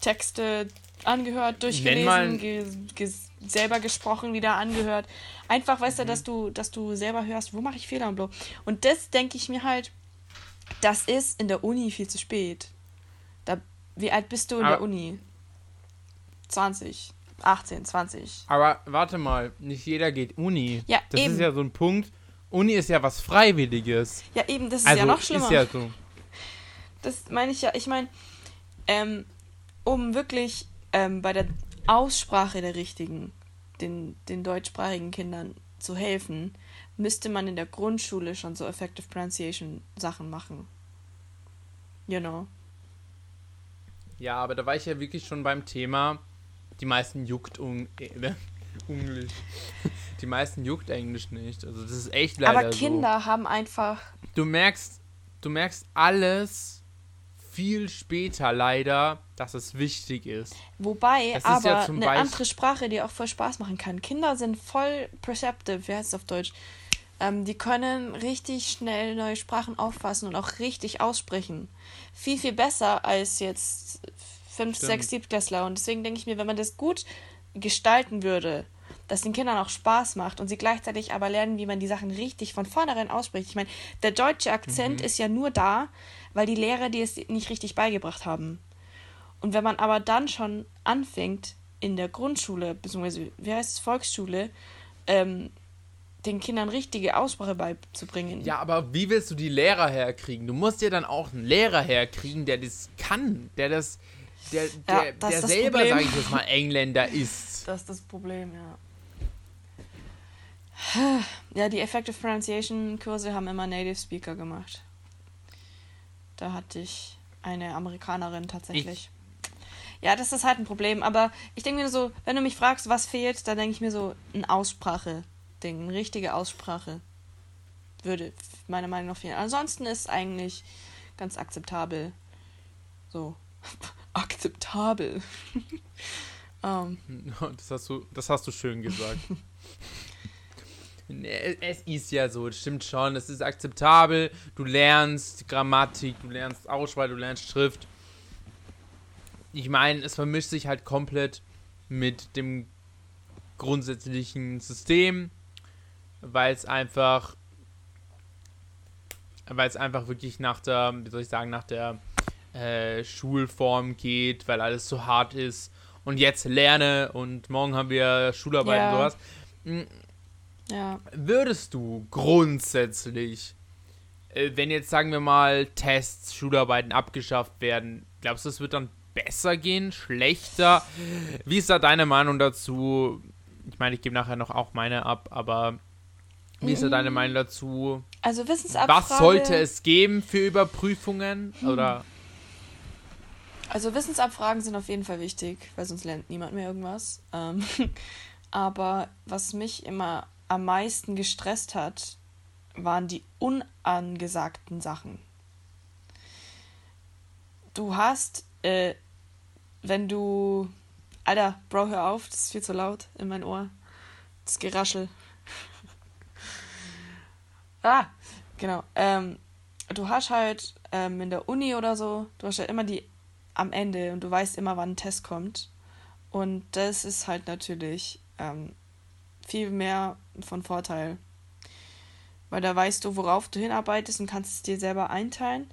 Texte angehört, durchgelesen, ge ge selber gesprochen, wieder angehört. Einfach, weißt du, dass du, dass du selber hörst, wo mache ich Fehler und blo. Und das denke ich mir halt, das ist in der Uni viel zu spät. Wie alt bist du in der Aber- Uni? 20, 18, 20. Aber warte mal, nicht jeder geht Uni. Ja, das eben. ist ja so ein Punkt. Uni ist ja was Freiwilliges. Ja, eben, das ist also ja noch schlimmer. ist ja so. Das meine ich ja. Ich meine, ähm, um wirklich ähm, bei der Aussprache der richtigen, den, den deutschsprachigen Kindern zu helfen, müsste man in der Grundschule schon so Effective Pronunciation Sachen machen. You know. Ja, aber da war ich ja wirklich schon beim Thema, die meisten juckt un äh, [laughs] Englisch. Die meisten juckt Englisch nicht. Also das ist echt leider Aber Kinder haben einfach. so. Du merkst, du merkst alles viel später leider, dass es wichtig ist. Wobei, Es ist aber ja zum eine Beisp- andere Sprache, die auch voll Spaß machen kann. Kinder sind voll perceptive, wie heißt es auf Deutsch? Ähm, die können richtig schnell neue Sprachen auffassen und auch richtig aussprechen. Viel, viel besser als jetzt fünf, Stimmt. sechs, Siebtklässler. Und deswegen denke ich mir, wenn man das gut gestalten würde, das den Kindern auch Spaß macht und sie gleichzeitig aber lernen, wie man die Sachen richtig von vornherein ausspricht. Ich meine, der deutsche Akzent ist ja nur da, weil die Lehrer dir es nicht richtig beigebracht haben. Und wenn man aber dann schon anfängt, in der Grundschule, beziehungsweise, wie heißt es, Volksschule, ähm, den Kindern richtige Aussprache beizubringen. Ja, aber wie willst du die Lehrer herkriegen? Du musst ja dann auch einen Lehrer herkriegen, der das kann, der das, der, Ja, der, das der das selber, Problem. sag ich jetzt mal, Engländer ist. [laughs] Das ist das Problem, ja. Ja, die Effective Pronunciation Kurse haben immer Native Speaker gemacht. Da hatte ich eine Amerikanerin tatsächlich. Ja, das ist halt ein Problem, aber ich denke mir so, wenn du mich fragst, was fehlt, dann denke ich mir so, ein Eine richtige Aussprache würde meiner Meinung nach fehlen. Ansonsten ist eigentlich ganz akzeptabel. So. [laughs] akzeptabel. [laughs] ähm, [laughs] Das hast du, das hast du schön gesagt. Es ist ja so, das stimmt schon, es ist akzeptabel. Du lernst Grammatik, du lernst Aussprache, du lernst Schrift. Ich meine, es vermischt sich halt komplett mit dem grundsätzlichen System, weil es einfach, weil es einfach wirklich nach der, wie soll ich sagen, nach der äh, Schulform geht, weil alles so hart ist und jetzt lerne und morgen haben wir Schularbeiten Ja. und sowas. Mm, ja. Würdest du grundsätzlich, äh, wenn jetzt sagen wir mal Tests, Schularbeiten abgeschafft werden, glaubst du, es wird dann besser gehen, schlechter? Wie ist da deine Meinung dazu? Ich meine, ich gebe nachher noch auch meine ab, aber wie ist da deine Meinung dazu? Also Wissensabfrage. Was sollte es geben für Überprüfungen? Oder Also Wissensabfragen sind auf jeden Fall wichtig, weil sonst lernt niemand mehr irgendwas. Ähm, [laughs] aber was mich immer am meisten gestresst hat, waren die unangesagten Sachen. Du hast, äh, wenn du... Alter, Bro, hör auf, das ist viel zu laut in mein Ohr. Das Geraschel. Ah, genau. Ähm, du hast halt ähm, in der Uni oder so, du hast ja immer die am Ende und du weißt immer, wann ein Test kommt. Und das ist halt natürlich ähm, viel mehr von Vorteil. Weil da weißt du, worauf du hinarbeitest und kannst es dir selber einteilen.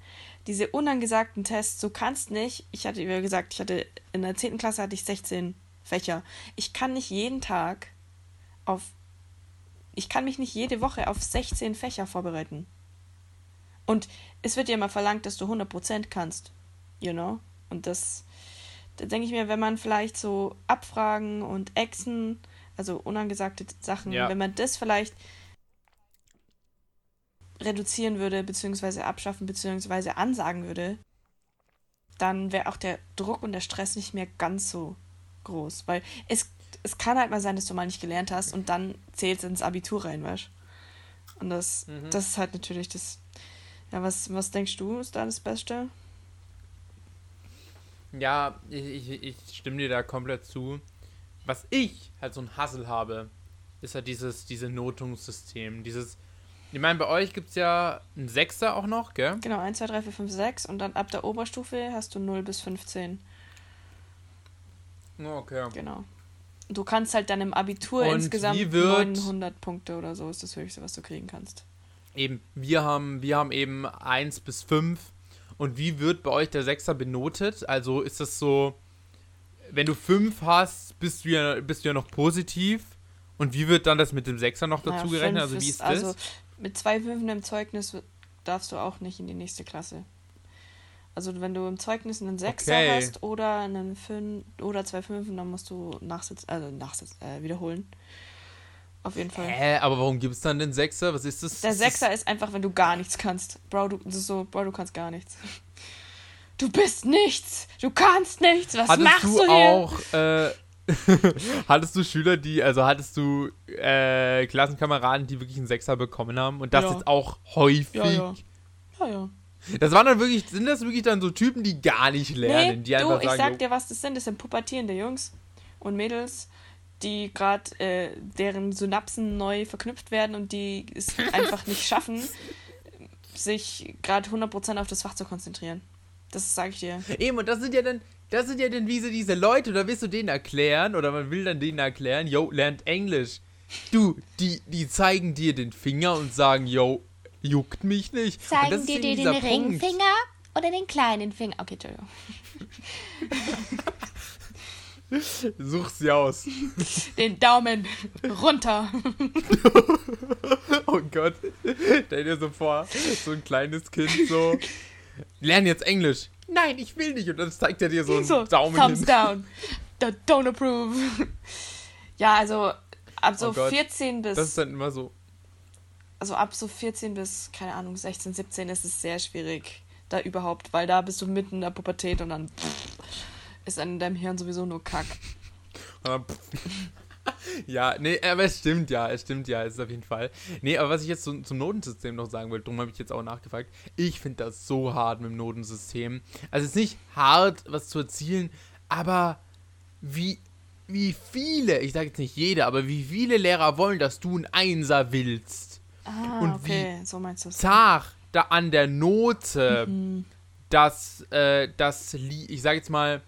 Diese unangesagten Tests, du kannst nicht, ich hatte, wie gesagt, ich hatte in der 10. Klasse hatte ich 16 Fächer. Ich kann nicht jeden Tag auf, ich kann mich nicht jede Woche auf 16 Fächer vorbereiten. Und es wird dir immer verlangt, dass du 100% kannst. You know? Und das, da denke ich mir, wenn man vielleicht so Abfragen und Exen, also unangesagte Sachen, Ja. wenn man das vielleicht reduzieren würde, beziehungsweise abschaffen, beziehungsweise ansagen würde, dann wäre auch der Druck und der Stress nicht mehr ganz so groß. Weil es, es kann halt mal sein, dass du mal nicht gelernt hast und dann zählt es ins Abitur rein, weißt du? Und das, Mhm. das ist halt natürlich das. Ja, was, was denkst du, ist da das Beste? Ja, ich, ich, ich stimme dir da komplett zu. Was ich halt so ein Hassel habe, ist halt dieses, diese Notungssystem. Dieses, ich meine, bei euch gibt es ja einen Sechser auch noch, gell? Genau, 1, 2, 3, 4, 5, 6 und dann ab der Oberstufe hast du 0 bis 15. Oh, Okay. Genau. Du kannst halt dann im Abitur Und insgesamt wie wird- 900 Punkte oder so ist das höchste, was du kriegen kannst. Eben, wir haben, wir haben eben 1 bis 5. Und wie wird bei euch der Sechser benotet? Also ist das so, wenn du 5 hast, bist du ja, bist du ja noch positiv. Und wie wird dann das mit dem Sechser noch dazu Naja, gerechnet? Also wie ist das? Also mit zwei Fünfen im Zeugnis darfst du auch nicht in die nächste Klasse. Also wenn du im Zeugnis einen Sechser Okay. hast oder einen Fünf oder zwei Fünfen, dann musst du Nachsitz, also Nachsitz, äh, wiederholen. Auf jeden Fall. Hä, aber warum gibt es dann den Sechser? Was ist das? Der Sechser ist einfach, wenn du gar nichts kannst. Bro, du, so, Bro, du kannst gar nichts. Du bist nichts. Du kannst nichts. Was Hattest machst du du hier? auch, äh, [laughs] hattest du Schüler, die, also hattest du äh, Klassenkameraden, die wirklich einen Sechser bekommen haben? Und das Ja. ist auch häufig. Ja, ja. Ja, ja. Das waren dann wirklich, sind das wirklich dann so Typen, die gar nicht lernen, nee, die du, einfach ich sagen, sag jo, dir, was das sind. Das sind pubertierende Jungs und Mädels, die gerade äh, deren Synapsen neu verknüpft werden und die es [laughs] einfach nicht schaffen, sich gerade 100% auf das Fach zu konzentrieren. Das sage ich dir. Eben, und das sind ja dann das sind ja dann wie so diese Leute, da willst du denen erklären, oder man will dann denen erklären, yo, lernt Englisch. Du, die, die zeigen dir den Finger und sagen, yo, juckt mich nicht. Zeigen dir den Punkt. Ringfinger oder den kleinen Finger? Okay, Entschuldigung. [laughs] Such sie aus. Den Daumen runter. [laughs] Oh Gott. Stell dir so vor, so ein kleines Kind so. Lern jetzt Englisch. Nein, ich will nicht. Und dann zeigt er dir so einen So, Daumen thumbs hin. down. Don't approve. Ja, also ab so Oh Gott. 14 bis Das ist dann immer so. Also ab so 14 bis, keine Ahnung, 16, 17 ist es sehr schwierig, da überhaupt, weil da bist du mitten in der Pubertät und dann ist in deinem Hirn sowieso nur Kack. Pff. [laughs] ja, nee, aber es stimmt ja, es stimmt ja, es ist auf jeden Fall. Nee, aber was ich jetzt zum, zum Notensystem noch sagen wollte, darum habe ich jetzt auch nachgefragt, ich finde das so hart mit dem Notensystem. Also es ist nicht hart, was zu erzielen, aber wie, wie viele, ich sage jetzt nicht jeder, aber wie viele Lehrer wollen, dass du ein Einser willst? Ah, Und okay, so meinst du. Zach da an der Note, dass äh, das, ich sage jetzt mal,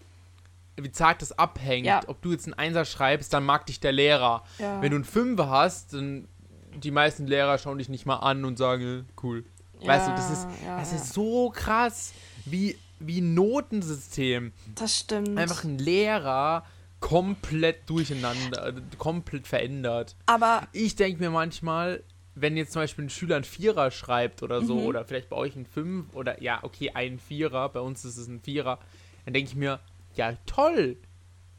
wie zart das abhängt. Ja. Ob du jetzt einen Einser schreibst, dann mag dich der Lehrer. Ja. Wenn du einen Fünfer hast, dann die meisten Lehrer schauen dich nicht mal an und sagen, äh, cool. weißt du, das ist, ja, das ja. ist so krass, wie, wie ein Notensystem Das stimmt. einfach einen Lehrer komplett durcheinander, äh, komplett verändert. Aber Ich denke mir manchmal, wenn jetzt zum Beispiel ein Schüler ein Vierer schreibt oder so, Mhm. oder vielleicht bei euch ein Fünf oder ja, okay, ein Vierer, bei uns ist es ein Vierer, dann denke ich mir, ja, toll.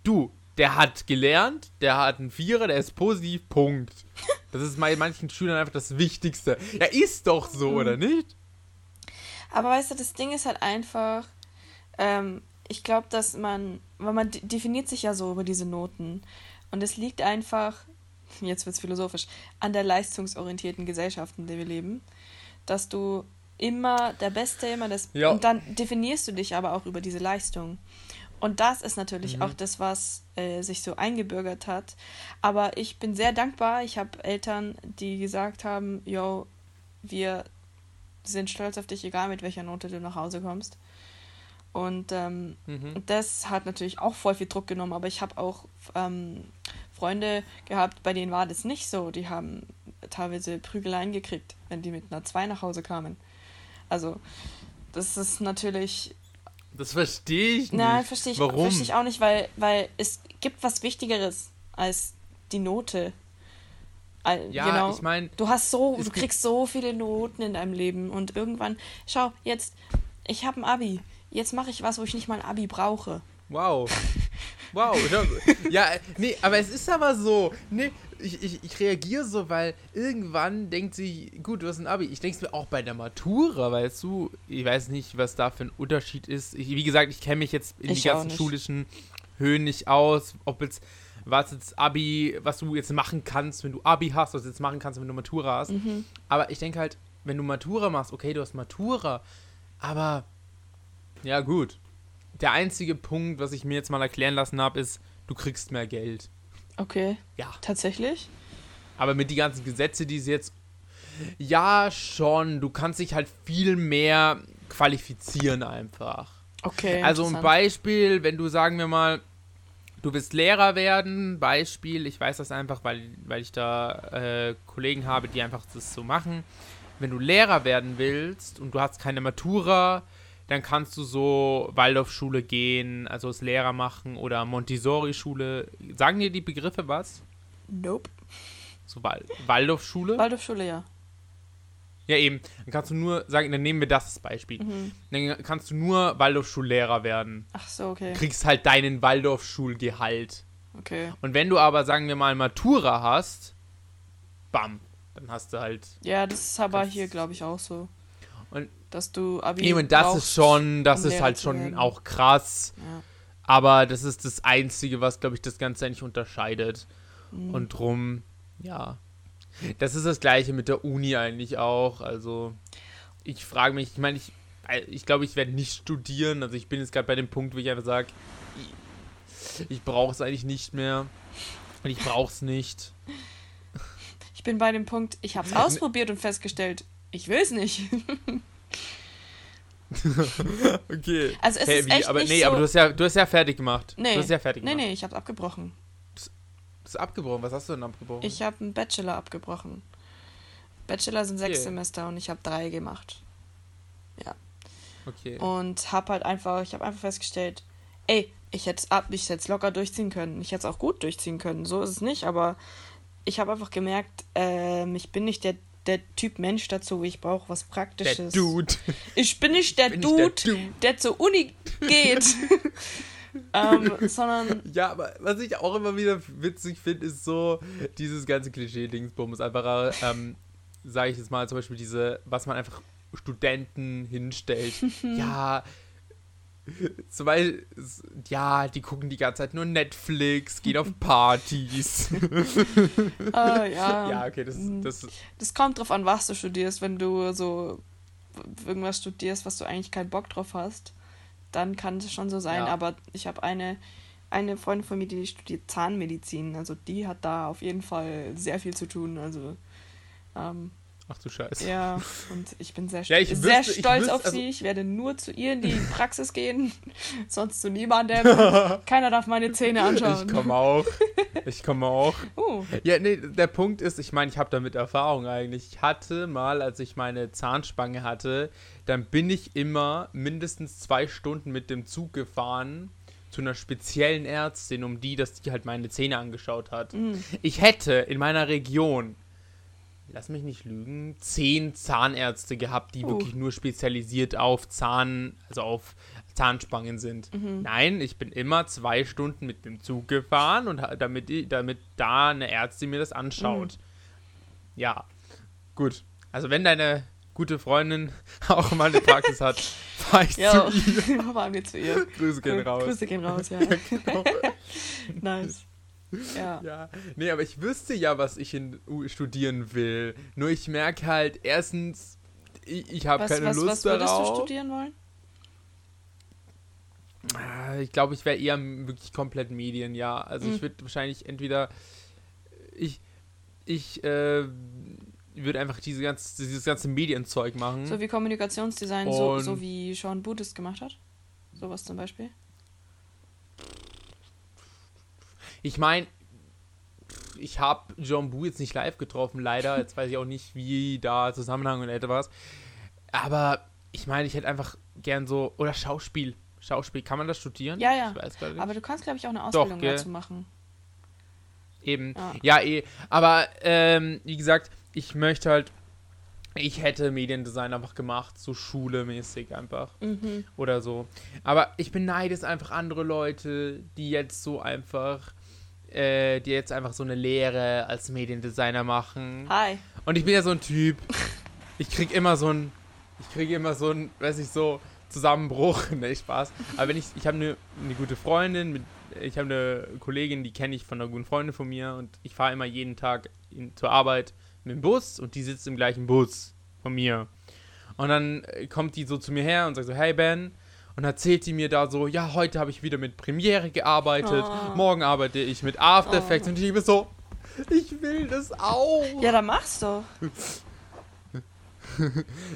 Du, der hat gelernt, der hat einen Vierer, der ist positiv, Punkt. [laughs] Das ist bei manchen Schülern einfach das Wichtigste. Ja, ist doch Mhm. so, oder nicht? Aber weißt du, das Ding ist halt einfach, ähm, ich glaube, dass man, weil man de- definiert sich ja so über diese Noten. Und es liegt einfach, jetzt wird's philosophisch, an der leistungsorientierten Gesellschaft, in der wir leben, dass du immer der Beste, immer das. Ja. Und dann definierst du dich aber auch über diese Leistung. Und das ist natürlich auch das, was äh, sich so eingebürgert hat. Aber ich bin sehr dankbar. Ich habe Eltern, die gesagt haben, yo, wir sind stolz auf dich, egal mit welcher Note du nach Hause kommst. Und ähm, Mhm. das hat natürlich auch voll viel Druck genommen, aber ich habe auch ähm, Freunde gehabt, bei denen war das nicht so. Die haben teilweise Prügeleien gekriegt, wenn die mit einer 2 nach Hause kamen. Also, das ist natürlich. Das verstehe ich nicht. Nein, verstehe ich, Warum? verstehe ich auch nicht, weil, weil es gibt was Wichtigeres als die Note. Ja, genau. ich meine, Du hast so, du kriegst so viele Noten in deinem Leben und irgendwann, schau, jetzt, ich habe ein Abi. Jetzt mache ich was, wo ich nicht mal ein Abi brauche. Wow. Wow. ja, äh, nee, aber es ist aber so. Nee, ich, ich, ich reagiere so, weil irgendwann denkt sie, gut, du hast ein Abi. Ich denke es mir auch bei der Matura, weißt du, ich weiß nicht, was da für ein Unterschied ist. Ich, wie gesagt, ich kenne mich jetzt in Ich die ganzen schulischen Höhen nicht aus, ob jetzt, was jetzt Abi, was du jetzt machen kannst, wenn du Abi hast, was du jetzt machen kannst, wenn du Matura hast. Mhm. Aber ich denke halt, wenn du Matura machst, okay, du hast Matura, aber ja gut. Der einzige Punkt, was ich mir jetzt mal erklären lassen habe, ist, du kriegst mehr Geld. Okay, Ja. tatsächlich? Aber mit die ganzen Gesetze, die sie jetzt. Ja, schon. Du kannst dich halt viel mehr qualifizieren einfach. Okay. Also ein. Beispiel, wenn du sagen wir mal, du willst Lehrer werden, Beispiel, ich weiß das einfach, weil, weil ich da äh, Kollegen habe, die einfach das so machen. Wenn du Lehrer werden willst und du hast keine Matura, dann kannst du so Waldorfschule gehen, also das Lehrer machen oder Montessori-Schule. Sagen dir die Begriffe was? Nope. So Wal Waldorfschule? Waldorfschule, ja. Ja, eben. Dann kannst du nur sagen, dann nehmen wir das als Beispiel. Mhm. Dann kannst du nur Waldorfschullehrer werden. Ach so, okay. Kriegst halt deinen Waldorfschulgehalt. Okay. Und wenn du aber, sagen wir mal, Matura hast, bam, dann hast du halt. Ja, das ist aber hier, glaube ich, auch so. Und- dass du Abi Eben, das brauchst, ist schon, das um ist halt schon werden. auch krass. Ja. Aber das ist das Einzige, was, glaube ich, das Ganze eigentlich unterscheidet. Mhm. Und drum, ja. Das ist das Gleiche mit der Uni eigentlich auch. Also, ich frage mich, ich meine, ich, ich glaube, ich werde nicht studieren. Also, ich bin jetzt gerade bei dem Punkt, wo ich einfach sage, ich, ich brauche es eigentlich nicht mehr. Und ich brauche es nicht. Ich bin bei dem Punkt, ich habe es ausprobiert und festgestellt, ich will es nicht. [laughs] [laughs] okay. Also es Hä, ist wie? echt aber nicht nee, so... aber du hast ja, du hast ja fertig gemacht. nee, Du hast ja fertig nee, gemacht. nee, ich hab's abgebrochen. Du hast abgebrochen. Was hast du denn abgebrochen? Ich habe einen Bachelor abgebrochen. Bachelor sind sechs Okay. Semester und ich habe drei gemacht. okay. Und habe halt einfach, ich habe einfach festgestellt, ey, ich hätte es ab, ich hätte es locker durchziehen können. Ich hätte es auch gut durchziehen können. So ist es nicht, aber ich habe einfach gemerkt, ähm, ich bin nicht der, der Typ Mensch dazu. Ich brauche was der Praktisches. Dude. Ich bin nicht der, Bin nicht der Dude, Dude. der zur Uni geht. [laughs] ähm, sondern Ja, aber was ich auch immer wieder witzig finde, ist so dieses ganze Klischee-Dingsbums. Einfach, ähm, sage ich jetzt mal, zum Beispiel diese, was man einfach Studenten hinstellt. [laughs] ja, zum Beispiel, ja, die gucken die ganze Zeit nur Netflix, gehen auf Partys. äh, [laughs] ja, ja, okay, das, das das kommt drauf an, was du studierst. Wenn du so irgendwas studierst, was du eigentlich keinen Bock drauf hast, dann kann es schon so sein. Ja. Aber ich habe eine, eine Freundin von mir, die studiert Zahnmedizin. Also die hat da auf jeden Fall sehr viel zu tun. Also ähm, ach du Scheiße. ja, und ich bin sehr, Ja, ich sehr wüsste- stolz wüsste- auf also- sie. Ich werde nur zu ihr in die [laughs] Praxis gehen, [laughs] sonst zu niemandem. [laughs] Keiner darf meine Zähne anschauen. Ich komme auch. Ich komme auch. Oh, Ja, nee, der Punkt ist, ich meine, ich habe damit Erfahrung eigentlich. Ich hatte mal, als ich meine Zahnspange hatte, dann bin ich immer mindestens zwei Stunden mit dem Zug gefahren zu einer speziellen Ärztin, um die, dass die halt meine Zähne angeschaut hat. Ich hätte in meiner Region, lass mich nicht lügen, zehn Zahnärzte gehabt, die Uh. wirklich nur spezialisiert auf Zahn, also auf Zahnspangen sind. Nein, ich bin immer zwei Stunden mit dem Zug gefahren und damit, damit da eine Ärztin mir das anschaut. Ja, gut. Also wenn deine gute Freundin [laughs] auch mal eine Praxis hat, [laughs] fahr ich ja, zu ihr. [laughs] waren wir zu ihr. Grüße gehen raus. Grüße gehen raus, ja. nice. Ja. [laughs] Ja, nee, aber ich wüsste ja, was ich in studieren will. Nur ich merke halt, erstens, ich, ich habe Was, keine was, Lust was würdest darauf. du studieren wollen? Ah, Ich glaube, ich wäre eher wirklich komplett Medien, ja. Also Mhm. ich würde wahrscheinlich entweder ich ich äh, würde einfach diese ganze, dieses ganze Medienzeug machen. So wie Kommunikationsdesign, so, so wie Sean Buddhist gemacht hat? Sowas zum Beispiel? Ich meine, ich habe John Boo jetzt nicht live getroffen, leider. Jetzt weiß ich auch nicht, wie da Zusammenhang und etwas. Aber ich meine, ich hätte einfach gern so. Oder Schauspiel. Schauspiel, kann man das studieren? Ja, ja. Aber du kannst, glaube ich, auch eine Doch, Ausbildung gell. dazu machen. Eben. Ja. Ja, eh. Aber, ähm, wie gesagt, ich möchte halt. Ich hätte Mediendesign einfach gemacht, so schulemäßig einfach. Mhm. Oder so. Aber ich beneide es einfach andere Leute, die jetzt so einfach. Äh, die jetzt einfach so eine Lehre als Mediendesigner machen. Hi. Und ich bin ja so ein Typ. Ich krieg immer so ein. Ich kriege immer so ein, weiß ich, so Zusammenbruch. [laughs] ne, Spaß. Aber wenn ich. Ich habe eine eine gute Freundin, mit, ich habe eine Kollegin, die kenne ich von einer guten Freundin von mir und ich fahre immer jeden Tag in, zur Arbeit mit dem Bus und die sitzt im gleichen Bus von mir. Und dann äh, kommt die so zu mir her und sagt so, hey Ben. Und erzählt die mir da so, ja, heute habe ich wieder mit Premiere gearbeitet, Oh. morgen arbeite ich mit After Oh. Effects und ich bin so, ich will das auch. Ja, dann mach's doch. [laughs]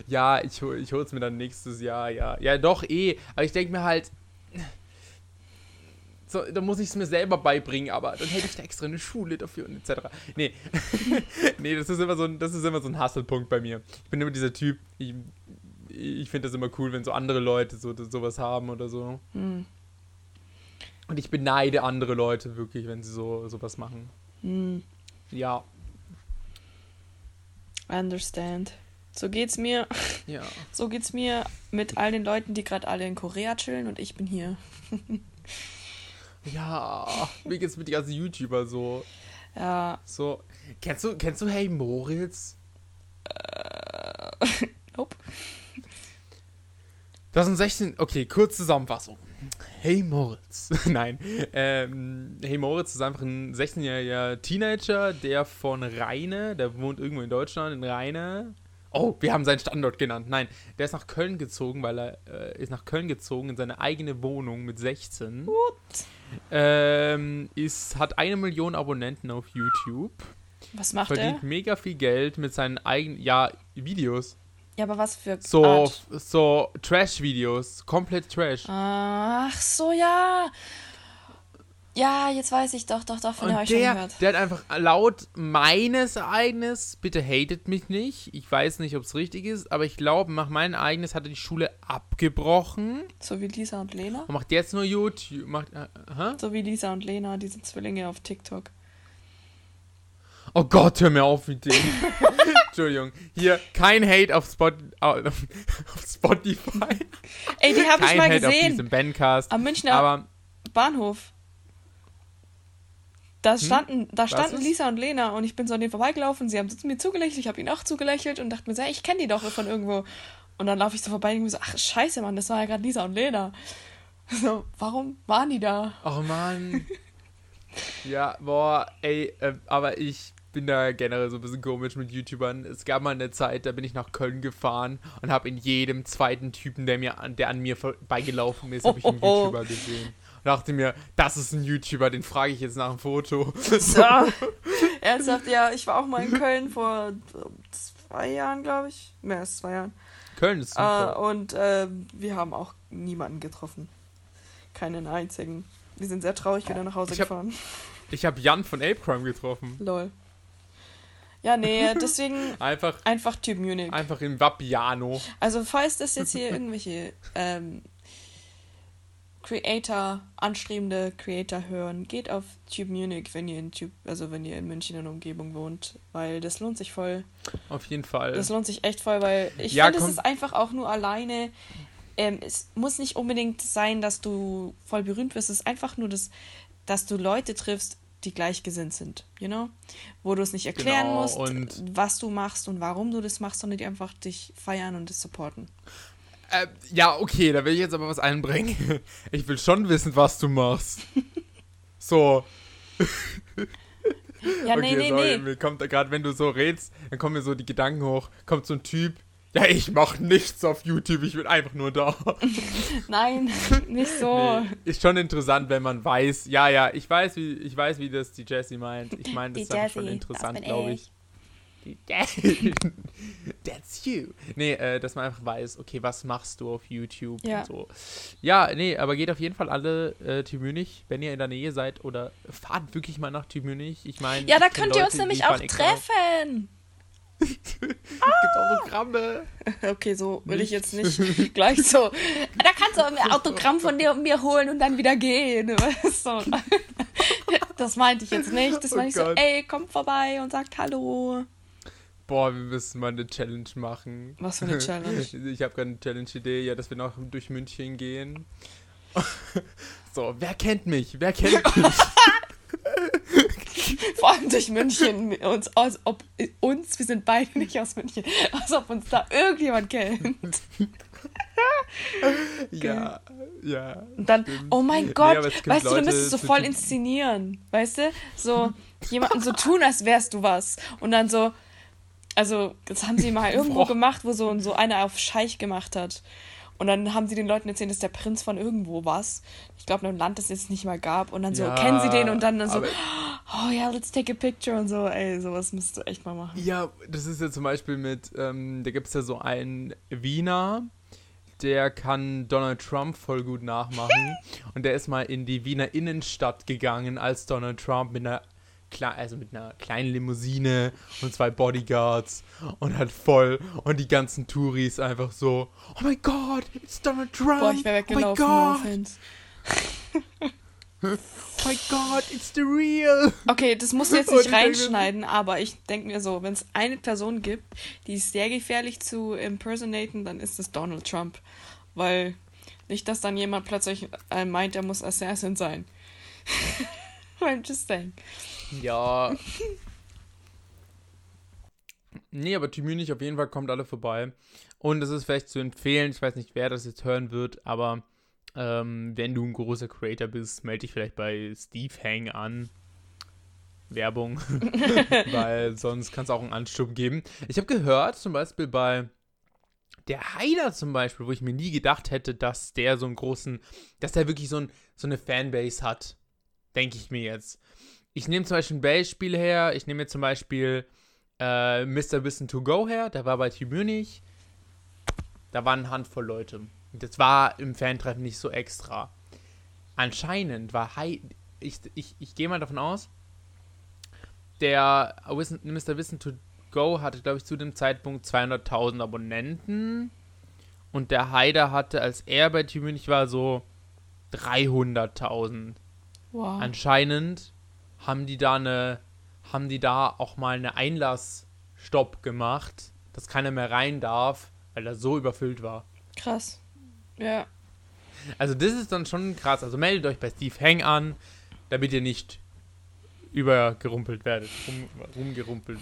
Ja, ich, ich hol's mir dann nächstes Jahr, ja. Ja, doch, eh. Aber ich denke mir halt, so, da muss ich es mir selber beibringen, aber dann hätte ich da extra eine Schule dafür und etc. Nee. [laughs] nee, das ist immer so ein, das ist immer so ein Hasselpunkt bei mir. Ich bin immer dieser Typ, ich, ich finde das immer cool, wenn so andere Leute so, sowas haben oder so. Hm. Und ich beneide andere Leute wirklich, wenn sie so sowas machen. Hm. Ja, I understand. So geht's mir. ja. So geht's mir mit all den Leuten, die gerade alle in Korea chillen und ich bin hier. Ja, wie geht's mit den ganzen YouTuber so? Ja. So, kennst du, kennst du Hey Moritz? [laughs] Nope. 2016, okay, kurz Zusammenfassung. Hey Moritz. [laughs] Nein. Ähm, hey Moritz ist einfach ein 16-jähriger Teenager, der von Rheine, der wohnt irgendwo in Deutschland, in Rheine. Oh, wir haben seinen Standort genannt. Nein, der ist nach Köln gezogen, weil er äh, ist nach Köln gezogen in seine eigene Wohnung mit 16. What? Ähm, ist, hat eine Million Abonnenten auf YouTube. Was macht verdient er? mega viel Geld mit seinen eigenen, ja, Videos. Ja, aber was für So, Art? so Trash-Videos. Komplett Trash. Ach so, ja. Ja, jetzt weiß ich doch, doch, doch, von dem habe ich schon der, gehört. der hat einfach laut meines Ereignis, bitte hatet mich nicht, ich weiß nicht, ob es richtig ist, aber ich glaube, nach meinem Ereignis hat er die Schule abgebrochen So wie Lisa und Lena. und macht jetzt nur YouTube. Macht, äh, hä? So wie Lisa und Lena, diese Zwillinge auf TikTok. Oh Gott, hör mir auf mit dem. [laughs] Entschuldigung. Hier, kein Hate auf, Spot, [laughs] auf Spotify. Ey, die habe ich mal Hate auf gesehen. diesem Bandcast. Am Münchner Aber Bahnhof. Da standen, da standen? Lisa und Lena und ich bin so an denen vorbeigelaufen. Sie haben so mir zugelächelt, ich habe ihnen auch zugelächelt und dachte mir so, ich kenne die doch von irgendwo. Und dann laufe ich so vorbei und denke mir so, ach scheiße, Mann, das war ja gerade Lisa und Lena. [laughs] So, warum waren die da? Oh Mann. ja, boah, ey, äh, aber ich bin da generell so ein bisschen komisch mit YouTubern. Es gab mal eine Zeit, da bin ich nach Köln gefahren und habe in jedem zweiten Typen, der mir an, der an mir vorbeigelaufen ist, habe ich einen [laughs] Oh. YouTuber gesehen. Und dachte mir, das ist ein YouTuber, den frage ich jetzt nach einem Foto. [laughs] So. Ernsthaft, ja, ich war auch mal in Köln vor zwei Jahren, glaube ich. Mehr als zwei Jahren. Köln ist Äh, super. und äh, wir haben auch niemanden getroffen. Keinen einzigen. Wir sind sehr traurig wieder nach Hause Ich hab- gefahren. Ich habe Jan von Ape Crime getroffen. Lol. Ja, nee, deswegen [laughs] Einfach, einfach Typ Munich. einfach in Vapiano. Also, falls das jetzt hier irgendwelche ähm, Creator, anstrebende Creator hören, geht auf Tube Munich, wenn ihr in Tube, also wenn ihr in München in der Umgebung wohnt, weil das lohnt sich voll. Auf jeden Fall. Das lohnt sich echt voll, weil ich Ja, finde, es ist einfach auch nur alleine. Ähm, es muss nicht unbedingt sein, dass du voll berühmt wirst. Es ist einfach nur das, dass du Leute triffst, die gleichgesinnt sind, you know? Wo du es nicht erklären Genau, musst, was du machst und warum du das machst, sondern die einfach dich feiern und das supporten. Äh, ja, okay, da will ich jetzt aber was einbringen. [laughs] Ich will schon wissen, was du machst. [laughs] So, Ja, [laughs] okay, nee, nee, sorry, nee. mir kommt gerade, wenn du so redst, dann kommen mir so die Gedanken hoch. Kommt so ein Typ, ja, ich mach nichts auf YouTube, ich bin einfach nur da. [laughs] Nein, nicht so. Nee, ist schon interessant, wenn man weiß, ja, ja, ich weiß, wie, ich weiß, wie das die Jessie meint. Ich meine, das Die ist schon Jessie, das interessant, glaube ich. ich. Die Jessie. [laughs] That's you. Nee, äh, dass man einfach weiß, okay, was machst du auf YouTube Ja. und so. Ja, nee, aber geht auf jeden Fall alle äh, Team Munich, wenn ihr in der Nähe seid oder fahrt wirklich mal nach Team Munich. Ich meine, Ja, da könnt ihr uns Leute, nämlich auch treffen. Es gibt Autogramme. Okay, so will ich jetzt nicht gleich so. Da kannst du ein Autogramm von dir und mir holen und dann wieder gehen. [laughs] Weißt du? Das meinte ich jetzt nicht. Das Oh meinte ich so, Gott. ey, kommt vorbei und sagt Hallo. Boah, wir müssen mal eine Challenge machen. Was für eine Challenge? [laughs] Ich habe gerade eine Challenge-Idee, ja, dass wir noch durch München gehen. [laughs] So, wer kennt mich? Wer kennt mich? Vor allem durch München. Uns, als ob uns, wir sind beide nicht aus München, als ob uns da irgendjemand kennt. [laughs] ja, ja. Und dann, stimmt. oh mein Nee, Gott, gibt weißt du, du Leute müsstest so voll inszenieren, weißt du? So, jemanden so tun, als wärst du was. Und dann so, also, das haben sie mal irgendwo Boah. gemacht, wo so, so einer auf Scheich gemacht hat. Und dann haben sie den Leuten erzählt, dass der Prinz von irgendwo was. Ich glaube, in einem Land, das es jetzt nicht mal gab. Und dann so, Ja, kennen sie den? Und dann, dann so, oh ja, let's take a picture und so. Ey, sowas müsstest du echt mal machen. Ja, das ist ja zum Beispiel mit, ähm, da gibt es ja so einen Wiener, der kann Donald Trump voll gut nachmachen. [laughs] und der ist mal in die Wiener Innenstadt gegangen als Donald Trump mit einer, also mit einer kleinen Limousine und zwei Bodyguards und hat voll und die ganzen Touris einfach so, oh mein Gott, it's Donald Trump. Boah, ich wäre oh mein weggelaufen. Gott, [laughs] oh mein Gott, it's the real. Okay, das musst du jetzt nicht reinschneiden, aber ich denke mir so, wenn es eine Person gibt, die ist sehr gefährlich zu impersonaten, dann ist es Donald Trump. Weil nicht, dass dann jemand plötzlich äh, meint, er muss Assassin sein. [laughs] I'm just saying. Ja. [laughs] Nee, aber Team Munich auf jeden Fall kommt alle vorbei. Und es ist vielleicht zu empfehlen, ich weiß nicht, wer das jetzt hören wird, aber ähm, wenn du ein großer Creator bist, melde dich vielleicht bei Steve Hang an. Werbung. [laughs] [laughs] Weil sonst kann es auch einen Anstub geben. Ich habe gehört, zum Beispiel bei der Heiler zum Beispiel, wo ich mir nie gedacht hätte, dass der so einen großen, dass der wirklich so, ein, so eine Fanbase hat. Denke ich mir jetzt. Ich nehme zum Beispiel ein Beispiel her. Ich nehme jetzt zum Beispiel äh, Mr. Wissen to Go her. Der war bei Team Munich. Da waren eine Handvoll Leute. Das war im Fantreffen nicht so extra. Anscheinend war Hai. Ich, ich, ich gehe mal davon aus, der Mr. Wissen to Go hatte, glaube ich, zu dem Zeitpunkt 200.000 Abonnenten. Und der Haider hatte, als er bei Team München war, so 300.000. Wow. Anscheinend haben die da eine, haben die da auch mal eine Einlassstopp gemacht, dass keiner mehr rein darf, weil er so überfüllt war. Krass. Ja. Also das ist dann schon krass. Also meldet euch bei Steve Hang an, damit ihr nicht übergerumpelt werdet. Rum, rumgerumpelt.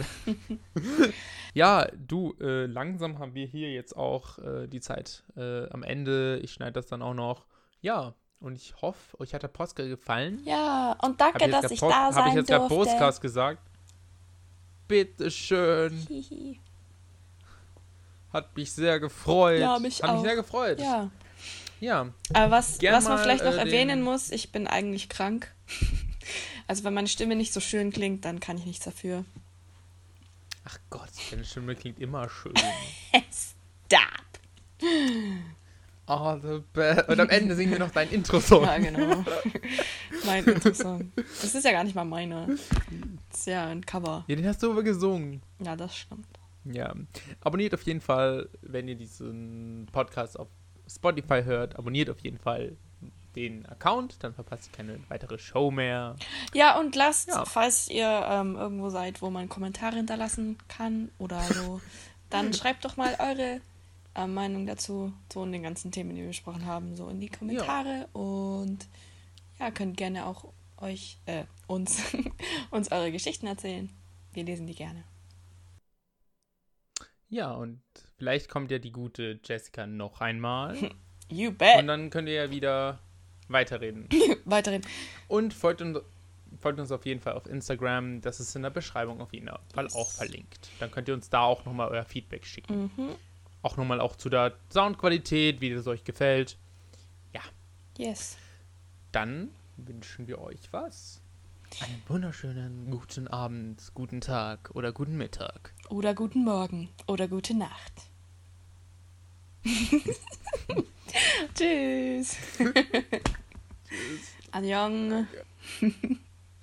[laughs] ja, du, äh, langsam haben wir hier jetzt auch äh, die Zeit äh, am Ende. Ich schneide das dann auch noch. Ja, und ich hoffe, euch hat der Podcast gefallen. Ja, und danke, ich dass ich da sein ich jetzt durfte. Podcast gesagt? Bitteschön. Hihi. Hat mich sehr gefreut. Ja, mich Hat auch. mich sehr gefreut. Ja. Ja. Aber was, Gern was man mal, vielleicht noch äh, erwähnen muss, ich bin eigentlich krank. [laughs] Also wenn meine Stimme nicht so schön klingt, dann kann ich nichts dafür. Ach Gott, deine Stimme klingt immer schön. [laughs] Stop! Oh, the best. Und am Ende singen wir noch dein Intro-Song. [laughs] Ja, genau. [laughs] mein Intro-Song. Das ist ja gar nicht mal meiner. Das ist ja ein Cover. Ja, den hast du aber gesungen. Ja, das stimmt. Ja. Abonniert auf jeden Fall, wenn ihr diesen Podcast auf Spotify hört, abonniert auf jeden Fall den Account, dann verpasst ihr keine weitere Show mehr. Ja, und lasst, Ja. falls ihr ähm, irgendwo seid, wo man Kommentare hinterlassen kann oder so, dann [laughs] schreibt doch mal eure äh, Meinung dazu, so in den ganzen Themen, die wir besprochen haben, so in die Kommentare und ja, könnt gerne auch euch, äh, uns, [laughs] uns eure Geschichten erzählen. Wir lesen die gerne. Ja, und vielleicht kommt ja die gute Jessica noch einmal. [laughs] You Und bet! dann könnt ihr ja wieder weiterreden. [laughs] Weiterhin. Und folgt uns, folgt uns auf jeden Fall auf Instagram. Das ist in der Beschreibung auf jeden Fall Yes. auch verlinkt. Dann könnt ihr uns da auch nochmal euer Feedback schicken. Mhm. Auch nochmal auch zu der Soundqualität, wie es euch gefällt. Yes. Dann wünschen wir euch was. Einen wunderschönen guten Abend, guten Tag oder guten Mittag. Oder guten Morgen. Oder gute Nacht. [laughs] [laughs] Tschüss. Tschüss. Annyeong. [laughs]